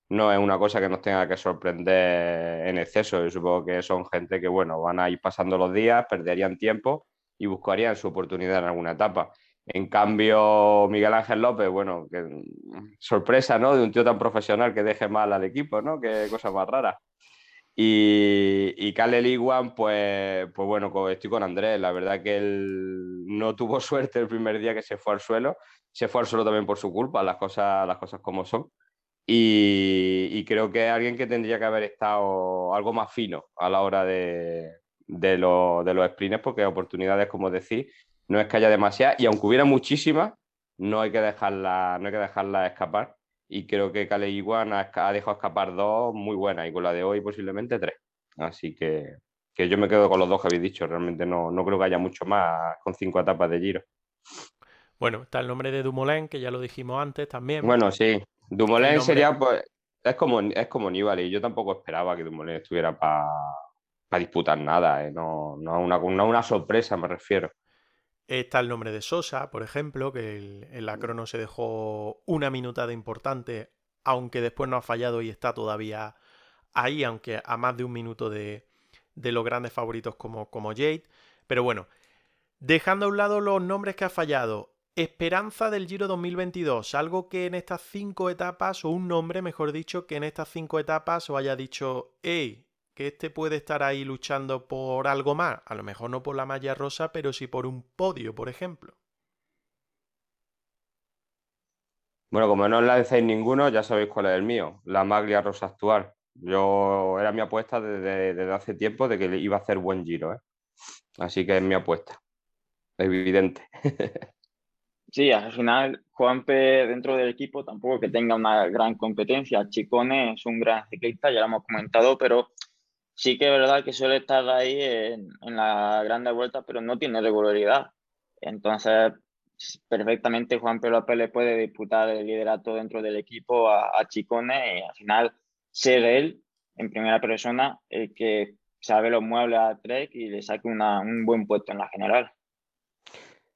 S5: no es una cosa que nos tenga que sorprender en exceso. Yo supongo que son gente que, bueno, van a ir pasando los días, perderían tiempo y buscarían su oportunidad en alguna etapa. En cambio, Miguel Ángel López, bueno, que sorpresa, ¿no? De un tío tan profesional que deje mal al equipo, ¿no? Qué cosa más rara. Y, y Caleb Iwan, pues, pues bueno, estoy con Andrés. La verdad que él no tuvo suerte el primer día que se fue al suelo. Se fue al suelo también por su culpa, las cosas, las cosas como son. Y, y creo que es alguien que tendría que haber estado algo más fino a la hora de, de, lo- de los sprints, porque oportunidades, como decís, no es que haya demasiadas. Y aunque hubiera muchísimas, no hay que dejarla, no hay que dejarla escapar. Y creo que Iwan ha, dejado escapar dos muy buenas y con la de hoy posiblemente tres. Así que, que yo me quedo con los dos que habéis dicho. Realmente no, no creo que haya mucho más con cinco etapas de giro.
S1: Bueno, está el nombre de Dumoulin, que ya lo dijimos antes también.
S5: Bueno, sí. Dumoulin
S1: nombre-
S5: sería, pues, es como, es como Nibali. Yo tampoco esperaba que Dumoulin estuviera para disputar nada. ¿eh? No, no una, no una sorpresa, me refiero.
S1: Está el nombre de Sosa, por ejemplo, que el- en la crono se dejó una minutada importante, aunque después no ha fallado y está todavía ahí, aunque a más de un minuto de, de los grandes favoritos como, como Jade. Pero bueno, dejando a un lado los nombres que ha fallado, esperanza del Giro 2022, algo que en estas cinco etapas, o un nombre, mejor dicho, que en estas cinco etapas os haya dicho, hey, que este puede estar ahí luchando por algo más, a lo mejor no por la malla rosa, pero sí por un podio, por ejemplo.
S5: Bueno, como no os lancéis ninguno, ya sabéis cuál es el mío. La Maglia Rosa actual. Yo era mi apuesta desde, desde hace tiempo de que le iba a hacer buen giro, ¿eh? Así que es mi apuesta. Evidente.
S4: Sí, al final Juanpe dentro del equipo tampoco que tenga una gran competencia. Chicone es un gran ciclista, ya lo hemos comentado, pero sí que es verdad que suele estar ahí en, en la grande vuelta, pero no tiene regularidad. Entonces, perfectamente Juanpe López le puede disputar el liderato dentro del equipo a, a Chicone y al final ser él en primera persona el que sabe los muebles a Trek y le saque una, un buen puesto en la general.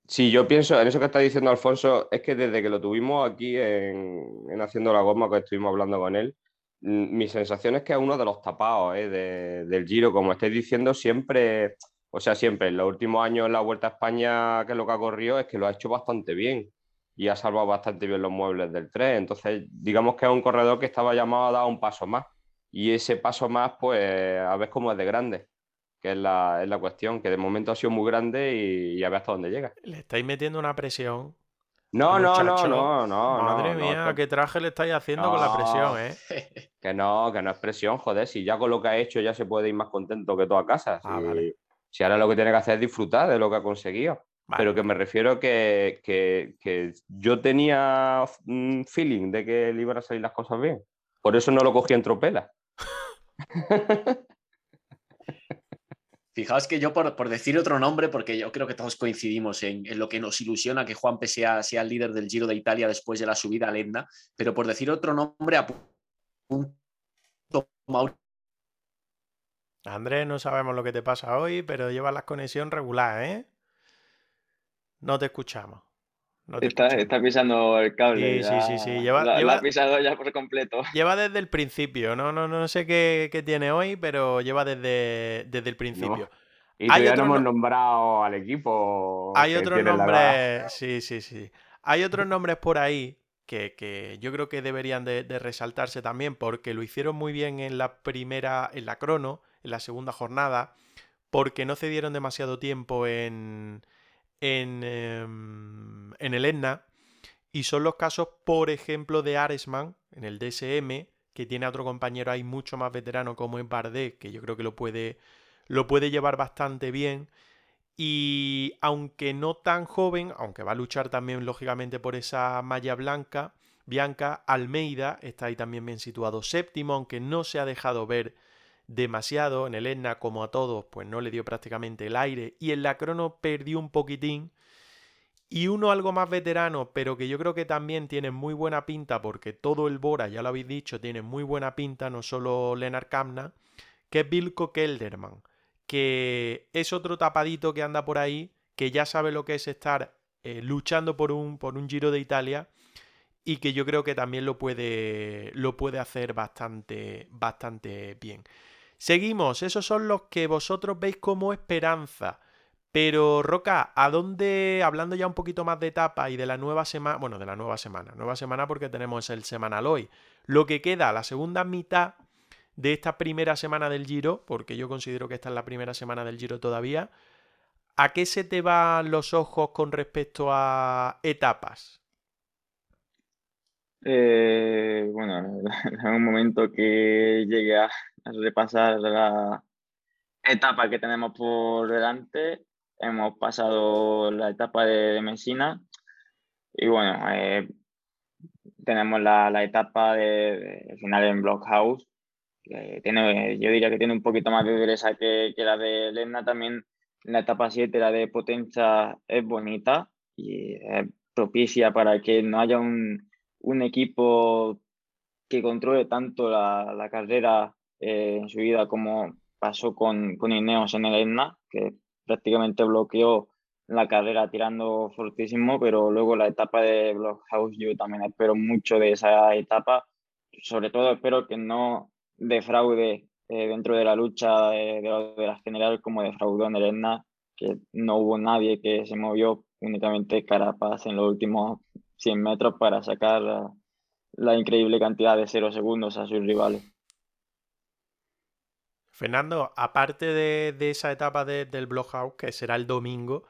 S5: Sí, yo pienso, en eso que está diciendo Alfonso, es que desde que lo tuvimos aquí en, Haciendo la Goma, que estuvimos hablando con él, mi sensación es que es uno de los tapados ¿eh? del Giro, como estáis diciendo, siempre, o sea, siempre, en los últimos años en la Vuelta a España, que es lo que ha corrido, es que lo ha hecho bastante bien y ha salvado bastante bien los muebles del tren. Entonces, digamos que es un corredor que estaba llamado a dar un paso más. Y ese paso más, pues, a ver cómo es de grande que es la, es la cuestión, que de momento ha sido muy grande y, a ver hasta dónde llega.
S1: Le estáis metiendo una presión.
S5: No, no, no, no, no.
S1: Madre mía, qué traje le estáis haciendo con la presión, ¿eh?
S5: Que no, que no es presión, joder. Si ya con lo que ha hecho ya se puede ir más contento que toda casa. Ah, si, si ahora lo que tiene que hacer es disfrutar de lo que ha conseguido. Pero que me refiero que, que, que yo tenía un feeling de que le iban a salir las cosas bien. Por eso no lo cogí en tropela.
S2: Fijaos que yo, por, decir otro nombre, porque yo creo que todos coincidimos en, lo que nos ilusiona que Juan sea, sea el líder del Giro de Italia después de la subida a Etna, pero por decir otro nombre,
S1: Andrés, no sabemos lo que te pasa hoy, pero llevas la conexión regular, ¿eh? No te escuchamos.
S4: Está, pisando el cable.
S1: Sí, sí, sí, Lleva,
S4: la, ha pisado ya por completo.
S1: Lleva desde el principio. No, no, no sé qué, tiene hoy, pero lleva desde, desde el principio.
S5: Y todavía no hemos nombrado al equipo.
S1: Hay otros nombres. Sí, sí, sí. Hay otros nombres por ahí que, yo creo que deberían de, de, resaltarse también porque lo hicieron muy bien en la primera, en la crono, en la segunda jornada, porque no cedieron demasiado tiempo en, Em, en, el Etna. Y son los casos, por ejemplo, de Aresman en el DSM, que tiene a otro compañero ahí mucho más veterano como es Bardet, que yo creo que lo puede, lo puede llevar bastante bien. Y aunque no tan joven, aunque va a luchar también lógicamente por esa malla blanca, Bianca Almeida está ahí también bien situado séptimo, aunque no se ha dejado ver demasiado. En el Etna, como a todos, pues no le dio prácticamente el aire. Y en la crono perdió un poquitín. Y uno algo más veterano, pero que yo creo que también tiene muy buena pinta, porque todo el Bora, ya lo habéis dicho, tiene muy buena pinta, no solo Lennart Kamna, que es Vilko Kelderman, que es otro tapadito que anda por ahí, que ya sabe lo que es estar eh, luchando por un, por un Giro de Italia y que yo creo que también lo puede, lo puede hacer bastante, bastante bien. Seguimos, esos son los que vosotros veis como esperanza. Pero Roca, ¿a dónde, hablando ya un poquito más de etapa y de la nueva semana, bueno, de la nueva semana, nueva semana porque tenemos el semanal hoy, lo que queda, la segunda mitad de esta primera semana del Giro, porque yo considero que esta es la primera semana del Giro todavía, ¿a qué se te van los ojos con respecto a etapas?
S4: Eh, bueno, en un momento que llegue a repasar la etapa que tenemos por delante, hemos pasado la etapa de, Messina y bueno, eh, tenemos la, la etapa de, final en Blockhouse. Que tiene, yo diría que tiene un poquito más de dureza que, que la de Lena. También la etapa 7, la de Potenza, es bonita y es propicia para que no haya un, un equipo que controle tanto la, la carrera eh, en su vida como pasó con, con Ineos en el Etna, que prácticamente bloqueó la carrera tirando fortísimo, pero luego la etapa de Blockhouse yo también espero mucho de esa etapa, sobre todo espero que no defraude eh, dentro de la lucha de, de, la general como defraudó en el Etna, que no hubo nadie que se movió únicamente Carapaz en los últimos 100 metros para sacar la, increíble cantidad de cero segundos a sus rivales.
S1: Fernando, aparte de, esa etapa del Blockhouse, que será el domingo,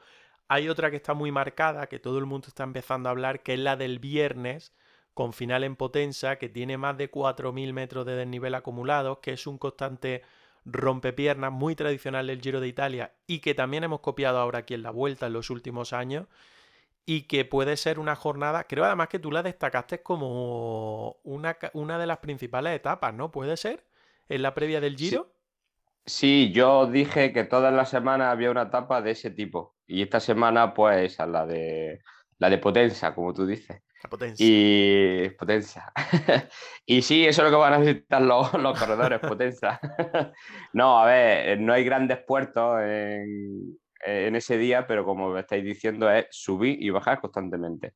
S1: hay otra que está muy marcada, que todo el mundo está empezando a hablar, que es la del viernes, con final en Potenza, que tiene más de 4.000 metros de desnivel acumulados, que es un constante rompepiernas muy tradicional del Giro de Italia y que también hemos copiado ahora aquí en la vuelta en los últimos años y que puede ser una jornada, creo además que tú la destacaste como una, una de las principales etapas, ¿no? ¿Puede ser? ¿En la previa del Giro?
S5: Sí. Yo dije que todas las semanas había una etapa de ese tipo y esta semana pues a la de la de Potenza, como tú dices.
S1: La potencia.
S5: Y potencia. y sí, eso es lo que van a necesitar los, los corredores, potencia. no, a ver, no hay grandes puertos en, en ese día, pero como estáis diciendo, es subir y bajar constantemente.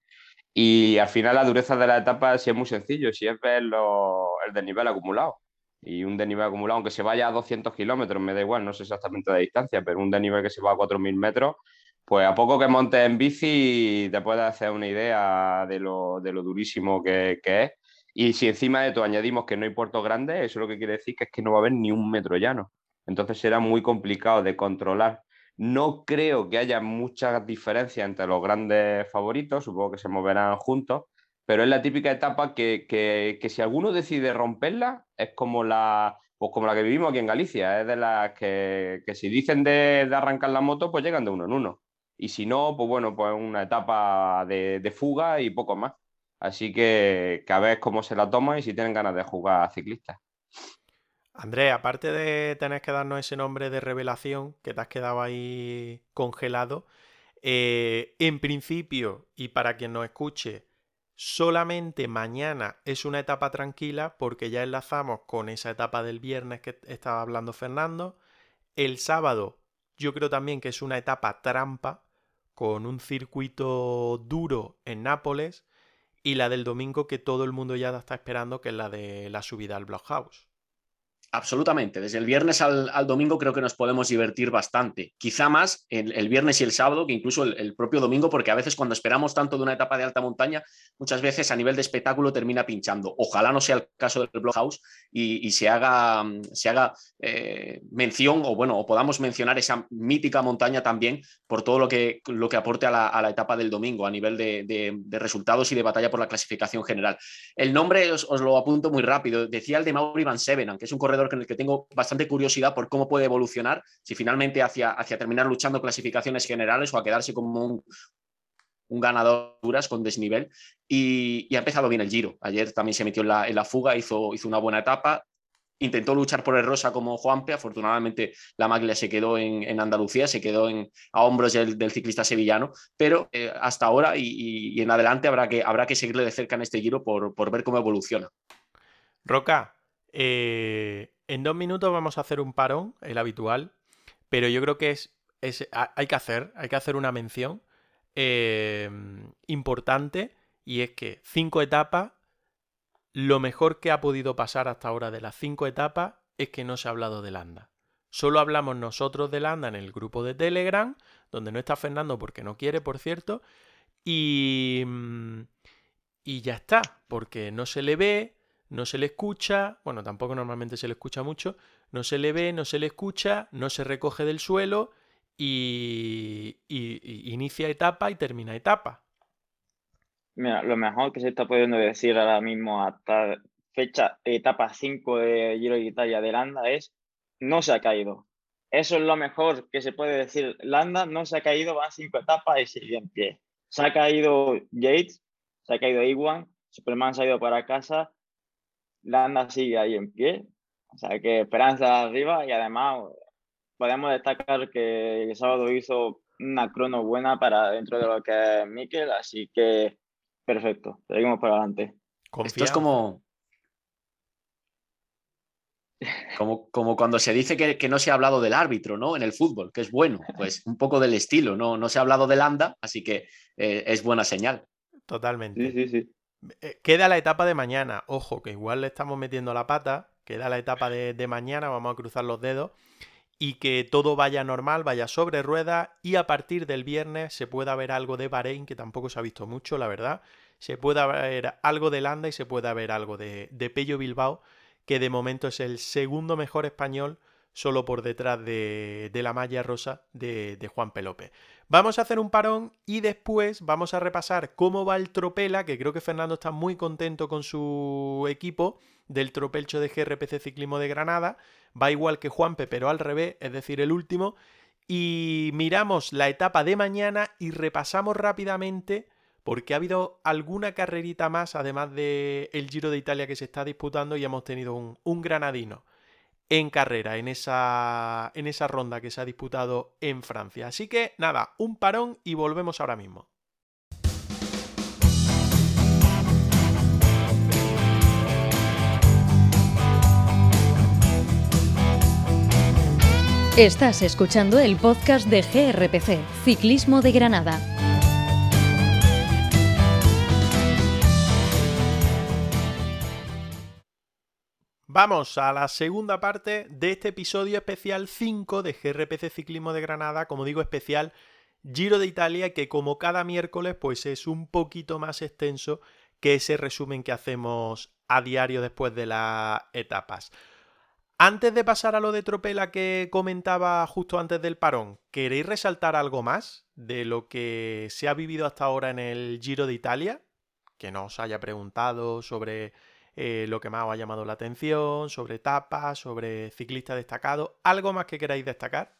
S5: Y al final la dureza de la etapa sí es muy sencillo, si es ver el desnivel acumulado. Y un desnivel acumulado, aunque se vaya a 200 kilómetros, me da igual, no sé exactamente la distancia, pero un desnivel que se va a 4.000 metros, pues a poco que montes en bici te puedes hacer una idea de lo, durísimo que, que, es. Y si encima de todo añadimos que no hay puertos grandes, eso lo que quiere decir que es que no va a haber ni un metro llano. Entonces será muy complicado de controlar no creo que haya muchas diferencias entre los grandes favoritos, supongo que se moverán juntos, pero es la típica etapa que, si alguno decide romperla, es como la, pues como la que vivimos aquí en Galicia, es de las que, si dicen de, arrancar la moto, pues llegan de uno en uno. Y si no, pues bueno, pues una etapa de, fuga y poco más. Así que, que a ver cómo se la toma y si tienen ganas de jugar a ciclistas.
S1: Andrés, aparte de tener que darnos ese nombre de revelación que te has quedado ahí congelado, eh, en principio, y para quien nos escuche, solamente mañana es una etapa tranquila porque ya enlazamos con esa etapa del viernes que estaba hablando Fernando. El sábado yo creo también que es una etapa trampa con un circuito duro en Nápoles y la del domingo que todo el mundo ya está esperando que es la de la subida al Blockhouse.
S2: Absolutamente. Desde el viernes al, domingo creo que nos podemos divertir bastante. Quizá más el, viernes y el sábado que incluso el, propio domingo, porque a veces cuando esperamos tanto de una etapa de alta montaña, muchas veces a nivel de espectáculo termina pinchando. Ojalá no sea el caso del Blockhouse y, y se haga, se haga eh, mención o bueno, o podamos mencionar esa mítica montaña también por todo lo que, lo que aporte a la, etapa del domingo a nivel de, resultados y de batalla por la clasificación general. El nombre os, lo apunto muy rápido. Decía el de Mauri Van Sevenan, que es un corredor con el que tengo bastante curiosidad por cómo puede evolucionar, si finalmente hacia, hacia terminar luchando clasificaciones generales o a quedarse como un, ganador duras con desnivel y, ha empezado bien el giro. Ayer también se metió en la, en la fuga, hizo, hizo, una buena etapa. Intentó luchar por el rosa como Juanpe, afortunadamente la maglia se quedó en, Andalucía, se quedó en, a hombros del, ciclista sevillano, pero eh, hasta ahora y, en adelante habrá que, habrá que seguirle de cerca en este giro por, por ver cómo evoluciona.
S1: Roca, eh, en dos minutos vamos a hacer un parón, el habitual, pero yo creo que es, hay que hacer, hay que hacer una mención em, importante y es que cinco etapas, lo mejor que ha podido pasar hasta ahora de las cinco etapas es que no se ha hablado de Landa. Solo hablamos nosotros de Landa en el grupo de Telegram, donde no está Fernando porque no quiere, por cierto, y ya está, porque no se le ve, no se le escucha, bueno, tampoco normalmente se le escucha mucho, no se le ve, no se le escucha, no se recoge del suelo y, inicia etapa y termina etapa.
S4: Mira, lo mejor que se está pudiendo decir ahora mismo hasta fecha etapa 5 de Giro de Italia de Landa es no se ha caído. Eso es lo mejor que se puede decir. Landa no se ha caído, van cinco etapas y sigue en pie. Se ha caído Yates, se ha caído Iwan, Superman se ha ido para casa, Landa sigue ahí en pie. O sea que esperanza arriba y además podemos destacar que el sábado hizo una crono buena para dentro de lo que es Mikel, así que perfecto, seguimos para adelante.
S2: Esto es como, como, como, cuando se dice que, no se ha hablado del árbitro, ¿no? En el fútbol, que es bueno, pues un poco del estilo, no, no se ha hablado del anda, así que eh, es buena señal.
S1: Totalmente.
S4: Sí, sí, sí.
S1: Eh, queda la etapa de mañana. Ojo, que igual le estamos metiendo la pata. Queda la etapa de, mañana, vamos a cruzar los dedos. Y que todo vaya normal, vaya sobre ruedas. Y a partir del viernes se pueda ver algo de Bahrein, que tampoco se ha visto mucho, la verdad. Se pueda ver algo de Landa y se pueda ver algo de, de Pello Bilbao, que de momento es el segundo mejor español solo por detrás de, la malla rosa de, Juan Pelope. Vamos a hacer un parón y después vamos a repasar cómo va el Tropela, que creo que Fernando está muy contento con su equipo del Tropelcho de GRPC Ciclismo de Granada. Va igual que Juanpe, pero al revés, es decir, el último. Y miramos la etapa de mañana y repasamos rápidamente porque ha habido alguna carrerita más, además del el Giro de Italia que se está disputando y hemos tenido un, un granadino en carrera en esa, en esa ronda que se ha disputado en Francia. Así que nada, un parón y volvemos ahora mismo.
S6: Estás escuchando el podcast de GRPC, Ciclismo de Granada.
S1: Vamos a la segunda parte de este episodio especial 5 de GRPC Ciclismo de Granada, como digo, especial Giro de Italia, que como cada miércoles, pues es un poquito más extenso que ese resumen que hacemos a diario después de las etapas. Antes de pasar a lo de Tropela que comentaba justo antes del parón, ¿queréis resaltar algo más de lo que se ha vivido hasta ahora en el Giro de Italia? Que no os haya preguntado sobre eh, lo que más os ha llamado la atención, sobre etapas, sobre ciclistas destacados. ¿Algo más que queráis destacar?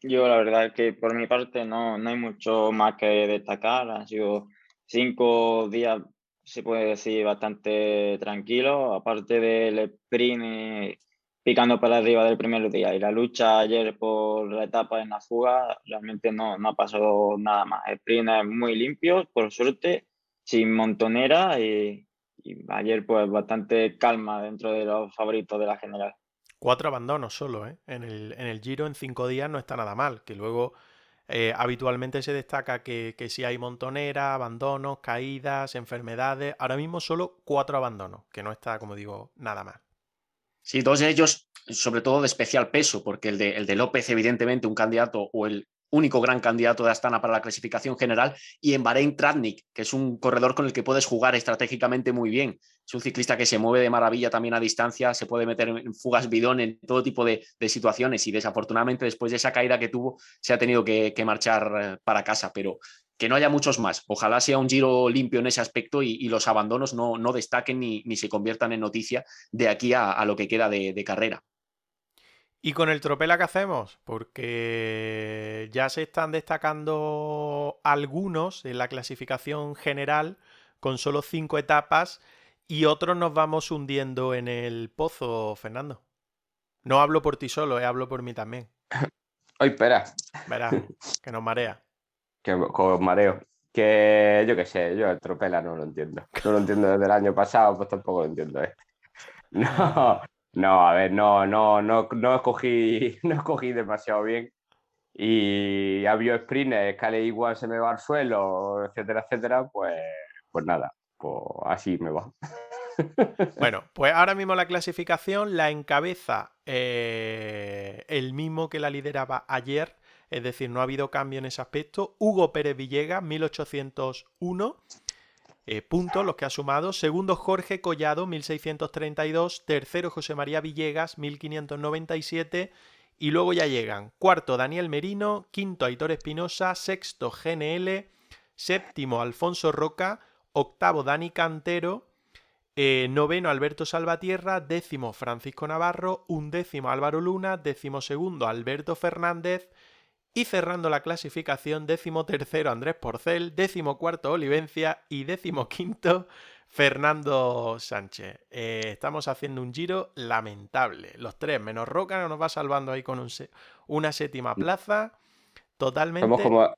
S4: Yo la verdad es que por mi parte no, no hay mucho más que destacar. Han sido cinco días, se puede decir, bastante tranquilos. Aparte del sprint picando para arriba del primer día y la lucha ayer por la etapa en la fuga, realmente no, no ha pasado nada más. Sprint es muy limpio, por suerte sin montonera y, ayer pues bastante calma dentro de los favoritos de la general.
S1: Cuatro abandonos solo, ¿eh? En el, en el Giro en cinco días no está nada mal, que luego eh, habitualmente se destaca que, que si hay montonera, abandonos, caídas, enfermedades, ahora mismo solo cuatro abandonos, que no está, como digo, nada más.
S2: Sí, todos ellos, sobre todo de especial peso, porque el de, el de López, evidentemente, un candidato, o el único gran candidato de Astana para la clasificación general, y en Bahrein Tratnik, que es un corredor con el que puedes jugar estratégicamente muy bien. Es un ciclista que se mueve de maravilla también a distancia, se puede meter en fugas bidón en todo tipo de, situaciones y desafortunadamente después de esa caída que tuvo se ha tenido que, marchar eh, para casa, pero que no haya muchos más. Ojalá sea un giro limpio en ese aspecto y, los abandonos no, no destaquen ni, ni, se conviertan en noticia de aquí a, lo que queda de carrera.
S1: ¿Y con el tropela qué hacemos? Porque ya se están destacando algunos en la clasificación general con solo cinco etapas y otros nos vamos hundiendo en el pozo, Fernando. No hablo por ti solo, eh, hablo por mí también.
S5: Ay, espera.
S1: Verás, que nos marea.
S5: Que con mareo. Que yo qué sé, yo el tropela no lo entiendo. No lo entiendo desde el año pasado, pues tampoco lo entiendo, ¿eh? No, no, a ver, no, no, no, no escogí, no escogí demasiado bien. Y había sprints, que igual se me va al suelo, etcétera, etcétera, pues, pues nada, pues así me va.
S1: Bueno, pues ahora mismo la clasificación la encabeza eh, el mismo que la lideraba ayer, es decir, no ha habido cambio en ese aspecto. Hugo Pérez Villegas, 1801. Eh, puntos los que ha sumado. Segundo Jorge Collado, 1632. Tercero José María Villegas, 1597. Y luego ya llegan. Cuarto Daniel Merino, quinto Aitor Espinosa, sexto GNL, séptimo Alfonso Roca, octavo Dani Cantero, eh, noveno Alberto Salvatierra, décimo Francisco Navarro, undécimo Álvaro Luna, décimo segundo Alberto Fernández, y cerrando la clasificación, décimo tercero Andrés Porcel, décimo cuarto Olivencia y décimo quinto Fernando Sánchez. Eh, estamos haciendo un giro lamentable. Los tres, menos Roca, nos va salvando ahí con una séptima plaza. Totalmente.
S5: Somos como,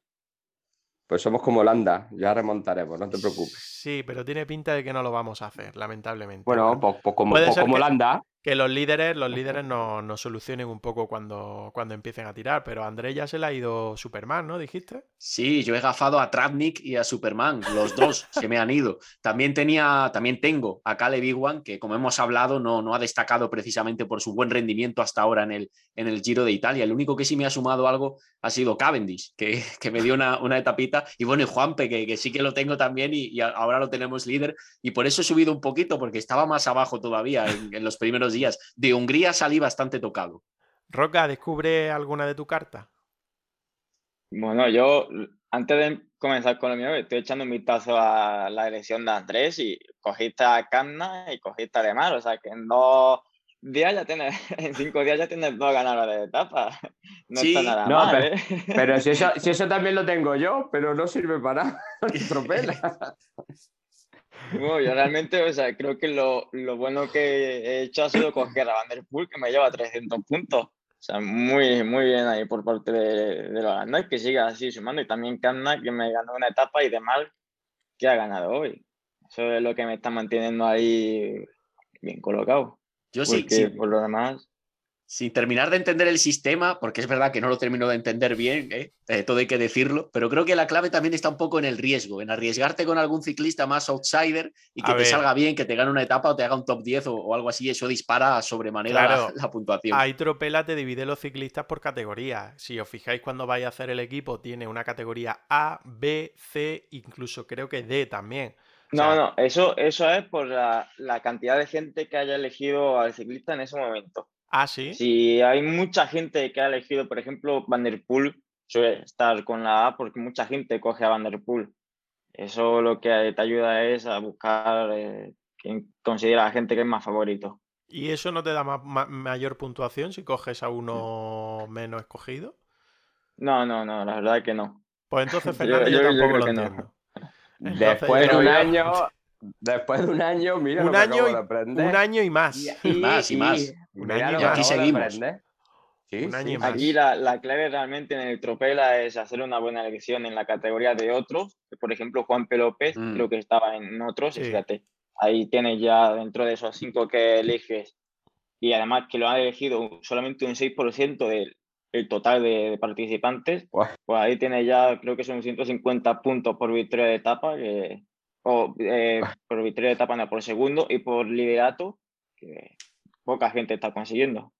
S5: pues somos como Holanda, ya remontaremos, no te preocupes.
S1: Sí, pero tiene pinta de que no lo vamos a hacer, lamentablemente.
S5: Bueno, pues, pues como, pues como Holanda
S1: que los líderes, los líderes nos no solucionen un poco cuando, cuando empiecen a tirar, pero a Andrés ya se le ha ido Superman, ¿no? ¿Dijiste?
S2: Sí, yo he gafado a Travnik y a Superman, los dos se me han ido. También tenía, también tengo a Caleb Iwan, que como hemos hablado, no, no ha destacado precisamente por su buen rendimiento hasta ahora en el, en el Giro de Italia. El único que sí me ha sumado algo ha sido Cavendish, que, que me dio una, una, etapita. Y bueno, y Juanpe, que, que sí que lo tengo también y, y, ahora lo tenemos líder. Y por eso he subido un poquito, porque estaba más abajo todavía en, en los primeros días. De Hungría salí bastante tocado.
S1: Roca, ¿descubre alguna de tu carta?
S4: Bueno, yo antes de comenzar con lo mío, estoy echando un vistazo a la elección de Andrés y cogiste a Canna y cogiste a Alemán, o sea que en dos, días ya tienes, en cinco días ya tienes dos ganadores de etapa. No
S2: Sí,
S4: está nada
S5: no,
S4: mal,
S5: pero-
S4: ¿eh?
S5: Pero si eso, si eso también lo tengo yo, pero no sirve para nada.
S4: Bueno, yo realmente, o sea, creo que lo, lo bueno que he hecho ha sido coger a Van der Poel, que me lleva 300 puntos. O sea, muy, muy bien ahí por parte de, de los que siga así sumando. Y también Kamna, que me ganó una etapa y de mal, que ha ganado hoy. Eso es lo que me está manteniendo ahí bien colocado.
S2: Yo sí,
S4: Porque
S2: sí,
S4: por lo demás,
S2: sin terminar de entender el sistema, porque es verdad que no lo termino de entender bien, ¿eh? Eh, todo hay que decirlo, pero creo que la clave también está un poco en el riesgo, en arriesgarte con algún ciclista más outsider y que
S1: A
S2: te
S1: ver.
S2: salga bien, que te gane una etapa o te haga un top 10 o, o algo así, eso dispara sobremanera la-
S1: Claro.
S2: la, puntuación.
S1: Ahí Tropela te divide los ciclistas por categorías. Si os fijáis cuando vais a hacer el equipo, tiene una categoría A, B, C, incluso creo que D también. O
S4: No,
S1: sea,
S4: no, eso, eso es por la, la cantidad de gente que haya elegido al ciclista en ese momento.
S1: Ah, sí.
S4: Si hay mucha gente que ha elegido, por ejemplo, Van der Poel, suele estar con la A porque mucha gente coge a Van der Poel. Eso lo que te ayuda es a buscar eh, quién considera a la gente que es más favorito.
S1: ¿Y eso no te da ma- ma- mayor puntuación si coges a uno menos escogido?
S4: No, no, no, la verdad que no.
S1: Pues entonces, Fernando, yo,
S4: yo- yo
S1: tampoco lo
S4: no.
S1: entiendo. Entonces,
S5: Después de un año, después de un año, mira
S1: Un
S5: lo que
S1: año
S5: acabo
S1: y-
S5: de aprender.
S1: Un año y más.
S2: más, y más.
S1: Un año y aquí
S2: seguimos.
S5: Sí,
S1: Un año
S5: sí,
S1: y más.
S4: Aquí la, la clave realmente en el Tropela es hacer una buena elección en la categoría de otros. Por ejemplo, Juan P. López,
S2: Mm.
S4: creo que estaba en otros, y
S1: Sí.
S4: fíjate, ahí tienes ya dentro de esos cinco que eliges, y además que lo han elegido solamente un 6% del el total de, de participantes,
S5: Buah.
S4: pues ahí tienes ya, creo que son 150 puntos por victoria de etapa, que- o eh, por victoria de etapa, no, por segundo, y por liderato, que poca gente está consiguiendo.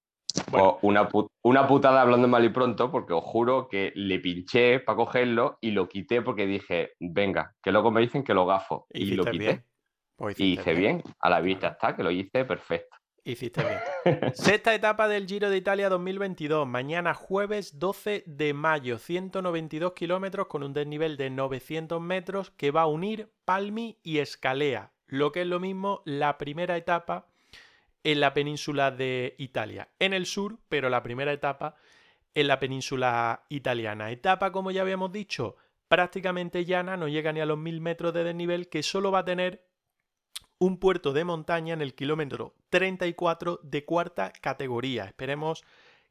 S5: Una, una putada hablando mal y pronto, porque os juro que le pinché para cogerlo y lo quité porque dije, venga, que luego me dicen que lo gafo. Y lo quité.
S1: bien. Pues
S5: Y hice bien, a la vista está, que lo hice perfecto.
S1: Hiciste bien. Sexta etapa del Giro de Italia 2022. Mañana jueves 12 de mayo. 192 kilómetros con un desnivel de 900 metros que va a unir Palmi y Escalea. Lo que es lo mismo la primera etapa en la península de Italia. En el sur, pero la primera etapa en la península italiana. Etapa, como ya habíamos dicho, prácticamente llana, no llega ni a los 1000 metros de desnivel, que solo va a tener un puerto de montaña en el kilómetro 34 de cuarta categoría. Esperemos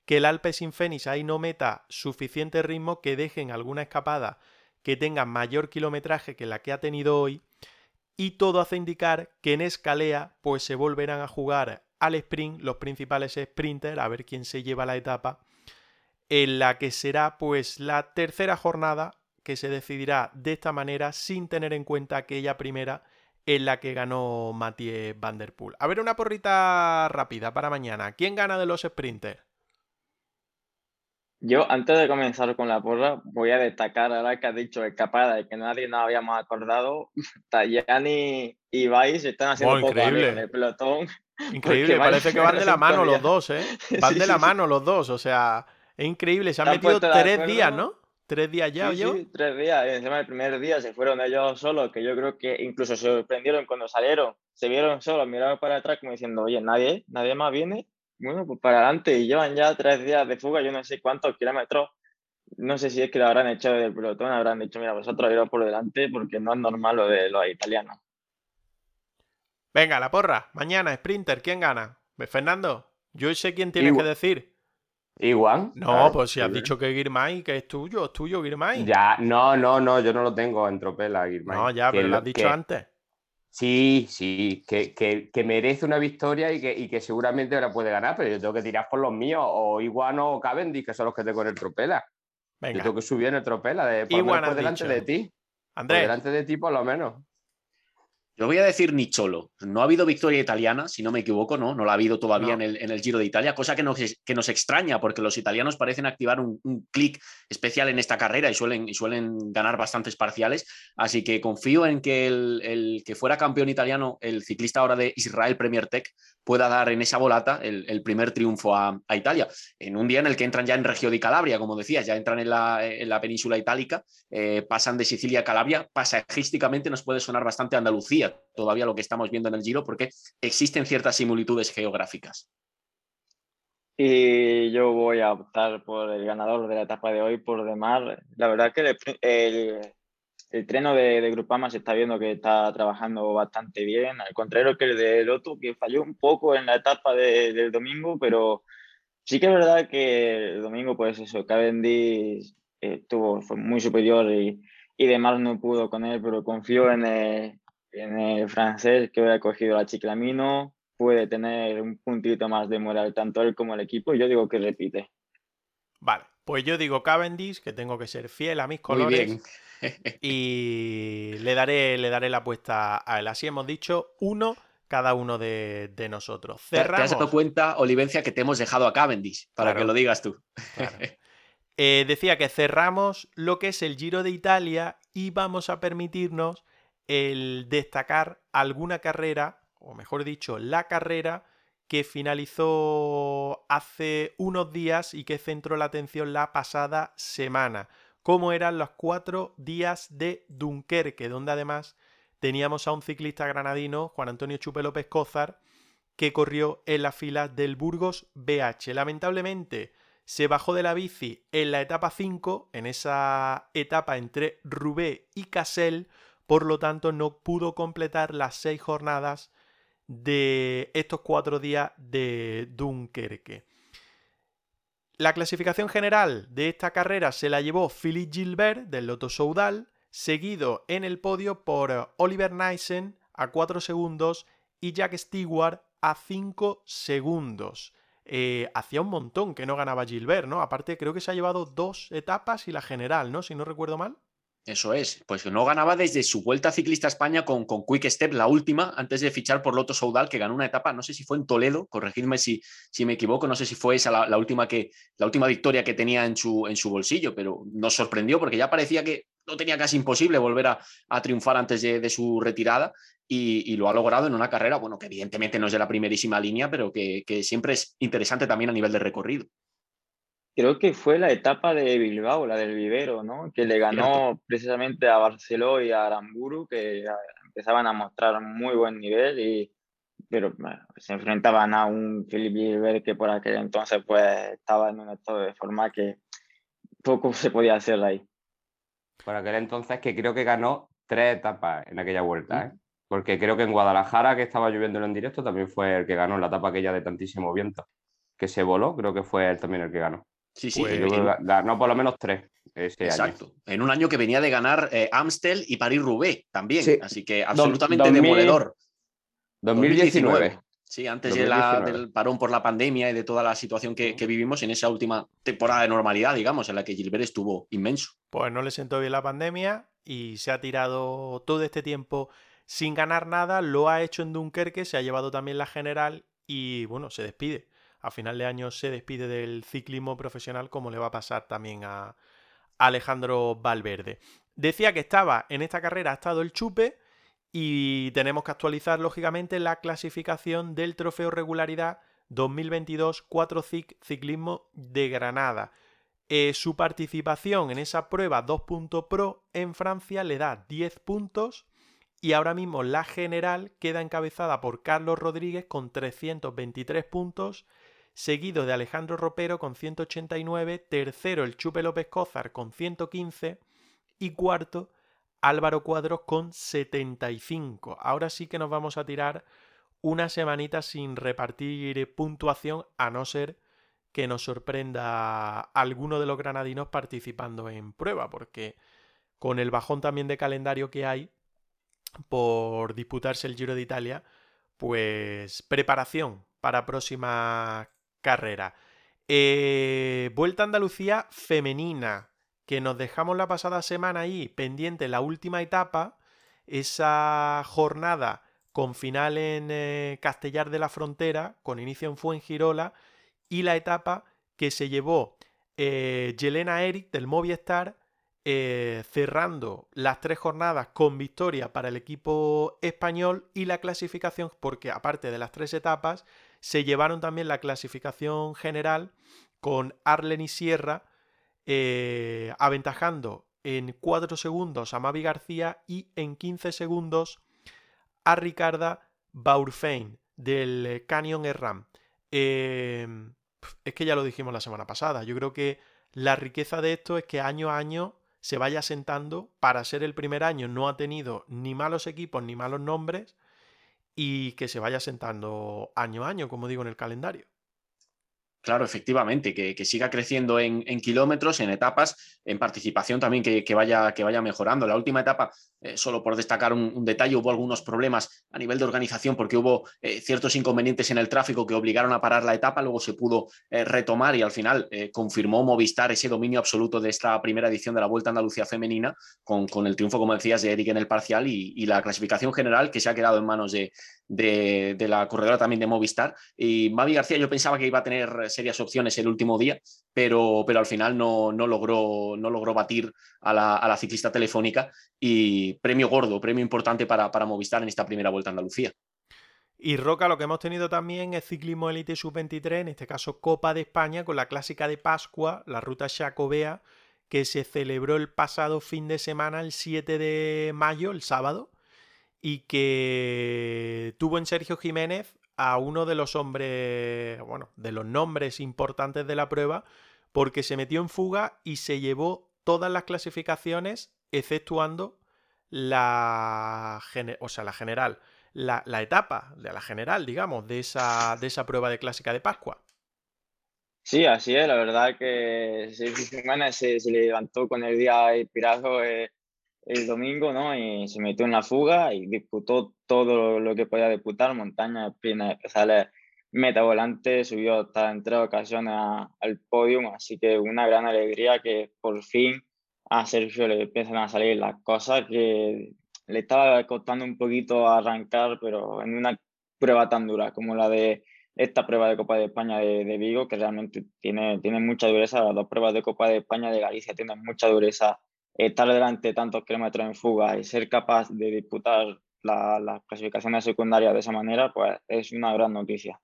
S1: que el Alpe sin ahí no meta suficiente ritmo, que dejen alguna escapada que tenga mayor kilometraje que la que ha tenido hoy. Y todo hace indicar que en Escalea pues se volverán a jugar al sprint los principales sprinters a ver quién se lleva la etapa en la que será pues la tercera jornada que se decidirá de esta manera sin tener en cuenta aquella primera en la que ganó Mathieu Van Der Poel. A ver, una porrita rápida para mañana. ¿Quién gana de los sprinters?
S4: Yo, antes de comenzar con la porra, voy a destacar ahora que has dicho escapada y que nadie nos habíamos acordado. Tajani y Vais están haciendo
S1: Oh,
S4: poco
S1: increíble.
S4: en el pelotón.
S1: Increíble, parece que van de la mano los dos, ¿eh? Van
S4: Sí,
S1: de la
S4: sí, sí.
S1: mano los dos, o sea, es increíble. Se han metido tres días, ¿no? Tres días ya,
S4: Sí,
S1: yo.
S4: sí, tres días. Encima el primer día se fueron ellos solos, que yo creo que incluso se sorprendieron cuando salieron. Se vieron solos, miraron para atrás como diciendo, oye, nadie, nadie más viene. Bueno, pues para adelante. Y llevan ya tres días de fuga, yo no sé cuántos kilómetros. No sé si es que lo habrán echado del pelotón, habrán dicho, mira, vosotros iros por delante porque no es normal lo de los italianos.
S1: Venga, la porra. Mañana, sprinter, ¿quién gana? Fernando, yo sé quién
S5: Igual-
S1: que decir.
S5: Igual.
S1: No,
S5: claro,
S1: pues si has dicho que Girmay, que es tuyo, es tuyo, Girmay.
S5: Ya, no, no, no, yo no lo tengo en tropela, Guillermo.
S1: No, ya,
S5: Que
S1: pero lo has dicho
S5: que-
S1: antes.
S5: Sí, sí, que, que- que merece una victoria y que, y que seguramente ahora puede ganar, pero yo tengo que tirar por los míos, o Iguano o Cavendish, que son los que tengo en el tropela. Yo
S1: Venga,
S5: tengo que subir en el tropela, de, por, por delante
S1: dicho.
S5: de ti. Por
S1: Andrés,
S5: delante de ti, por lo menos.
S2: Yo voy a decir Nicholo. No ha habido victoria italiana, si no me equivoco, ¿no? No la ha habido todavía
S1: No.
S2: en, el, en el Giro de Italia, cosa que nos, que nos extraña porque los italianos parecen activar un, un clic especial en esta carrera y suelen, y suelen ganar bastantes parciales. Así que confío en que el, el que fuera campeón italiano, el ciclista ahora de Israel Premier Tech, pueda dar en esa volata el, el primer triunfo a, a Italia. En un día en el que entran ya en Regio di Calabria, como decías, ya entran en la, en la península itálica, eh, pasan de Sicilia a Calabria, pasajísticamente nos puede sonar bastante a Todavía lo que estamos viendo en el Giro, porque existen ciertas similitudes geográficas.
S4: Y yo voy a optar por el ganador de la etapa de hoy, por Demar. La verdad que el, el, el treno de, de, Grupama se está viendo que está trabajando bastante bien, al contrario que el de Loto, que falló un poco en la etapa de, del domingo, pero sí que es verdad que el domingo, pues eso, Cavendish estuvo, fue muy superior y, y Demar no pudo con él, pero confío en el, en el francés que hubiera cogido la Chiclamino puede tener un puntito más de moral tanto él como el equipo y yo digo que repite.
S1: Vale, pues yo digo Cavendish, que tengo que ser fiel a mis colores y le daré, le daré la apuesta a él. Así hemos dicho, uno cada uno de, de nosotros.
S2: Cerramos. ¿Te has dado cuenta, Olivencia, que te hemos dejado a Cavendish? Para claro. que lo digas tú.
S1: Claro. Eh, decía que cerramos lo que es el Giro de Italia y vamos a permitirnos el destacar alguna carrera o mejor dicho, la carrera que finalizó hace unos días y que centró la atención la pasada semana, como eran los cuatro días de Dunkerque, donde además teníamos a un ciclista granadino, Juan Antonio Chupe López Cózar, que corrió en las filas del Burgos BH. Lamentablemente se bajó de la bici en la etapa 5, en esa etapa entre Rubé y Cassel, por lo tanto no pudo completar las seis jornadas de estos cuatro días de Dunkerque. La clasificación general de esta carrera se la llevó Philippe Gilbert del Loto Soudal, seguido en el podio por Oliver Nyssen a 4 segundos y Jack Stewart a 5 segundos. Eh, hacía un montón que no ganaba Gilbert, ¿no? Aparte creo que se ha llevado dos etapas y la general, ¿no? Si no recuerdo mal.
S2: Eso es, pues no ganaba desde su vuelta ciclista a España con, Quick Step, la última, antes de fichar por Loto Soudal, que ganó una etapa, no sé si fue en Toledo, corregidme si, si me equivoco, no sé si fue esa la, última, que, la última victoria que tenía en su, en su bolsillo, pero nos sorprendió porque ya parecía que no tenía casi imposible volver a, a triunfar antes de, de su retirada y, y, lo ha logrado en una carrera, bueno, que evidentemente no es de la primerísima línea, pero que, que siempre es interesante también a nivel de recorrido
S4: creo que fue la etapa de Bilbao, la del vivero, ¿no? Que le ganó precisamente a Barceló y a Aramburu, que empezaban a mostrar muy buen nivel, y, pero bueno, se enfrentaban a un Philippe Gilbert que por aquel entonces pues estaba en un estado de forma que poco se podía hacer ahí.
S5: Por aquel entonces que creo que ganó tres etapas en aquella vuelta, ¿eh? Porque creo que en Guadalajara, que estaba lloviendo en directo, también fue el que ganó la etapa aquella de tantísimo viento. Que se voló, creo que fue él también el que ganó.
S2: Sí, sí.
S5: Pues
S2: en,
S5: ganó por lo menos tres. Ese
S2: exacto.
S5: Año.
S2: En un año que venía de ganar eh, Amstel y París-Roubaix también. Sí. Así que absolutamente 2000, demoledor.
S5: 2019. 2019.
S2: Sí, antes 2019. La, del parón por la pandemia y de toda la situación que, que, vivimos en esa última temporada de normalidad, digamos, en la que Gilbert estuvo inmenso.
S1: Pues no le sentó bien la pandemia y se ha tirado todo este tiempo sin ganar nada. Lo ha hecho en Dunkerque, se ha llevado también la general y bueno, se despide a final de año se despide del ciclismo profesional, como le va a pasar también a Alejandro Valverde. Decía que estaba en esta carrera, ha estado el chupe y tenemos que actualizar lógicamente la clasificación del trofeo regularidad 2022 4 CIC Ciclismo de Granada. Eh, su participación en esa prueba 2.pro en Francia le da 10 puntos y ahora mismo la general queda encabezada por Carlos Rodríguez con 323 puntos seguido de Alejandro Ropero con 189, tercero el Chupe López Cózar con 115 y cuarto Álvaro Cuadros con 75. Ahora sí que nos vamos a tirar una semanita sin repartir puntuación a no ser que nos sorprenda alguno de los granadinos participando en prueba, porque con el bajón también de calendario que hay por disputarse el Giro de Italia, pues preparación para próximas carrera. Eh, Vuelta a Andalucía femenina, que nos dejamos la pasada semana ahí pendiente la última etapa, esa jornada con final en eh, Castellar de la Frontera, con inicio en Fuengirola, y la etapa que se llevó eh, Yelena Eric del Movistar, eh, cerrando las tres jornadas con victoria para el equipo español y la clasificación, porque aparte de las tres etapas, se llevaron también la clasificación general con Arlen y Sierra eh, aventajando en 4 segundos a Mavi García y en 15 segundos a Ricarda Baurfein del Canyon Erram. Eh, es que ya lo dijimos la semana pasada. Yo creo que la riqueza de esto es que año a año se vaya sentando. Para ser el primer año no ha tenido ni malos equipos ni malos nombres y que se vaya sentando año a año, como digo en el calendario.
S2: Claro, efectivamente, que, siga creciendo en, kilómetros, en etapas, en participación también que, vaya, que vaya mejorando. La última etapa, eh, solo por destacar un, detalle, hubo algunos problemas a nivel de organización porque hubo eh, ciertos inconvenientes en el tráfico que obligaron a parar la etapa, luego se pudo eh, retomar y al final confirmó Movistar ese dominio absoluto de esta primera edición de la Vuelta a Andalucía femenina, con, el triunfo, como decías, de Eric en el parcial y, la clasificación general que se ha quedado en manos de, de, la corredora también de Movistar. Y Mavi García yo pensaba que iba a tener serias opciones el último día, pero, pero al final no, no, logró, no logró batir a la, ciclista telefónica y premio gordo, premio importante para, para Movistar en esta primera vuelta a Andalucía.
S1: Y Roca, lo que hemos tenido también es ciclismo élite sub-23, en este caso Copa de España, con la clásica de Pascua, la ruta Chacobea, que se celebró el pasado fin de semana, el 7 de mayo, el sábado, y que tuvo en Sergio Jiménez a uno de los hombres, bueno, de los nombres importantes de la prueba, porque se metió en fuga y se llevó todas las clasificaciones, exceptuando la, o sea, la general, la, etapa de la general, digamos, de esa, de esa prueba de clásica de Pascua.
S4: Sí, así es, la verdad que se, se, levantó con el día inspirado eh, el domingo, ¿no? Y se metió en la fuga y disputó todo lo que podía disputar, montaña, espinas, especiales, meta volante, subió hasta en tres ocasiones al podio, así que una gran alegría que por fin a Sergio le empiezan a salir las cosas que le estaba costando un poquito arrancar, pero en una prueba tan dura como la de esta prueba de Copa de España de, de Vigo, que realmente tiene, tiene mucha dureza, las dos pruebas de Copa de España de Galicia tienen mucha dureza estar delante tantos kilómetros en fuga y ser capaz de disputar las clasificaciones secundarias de esa manera, pues es una gran noticia.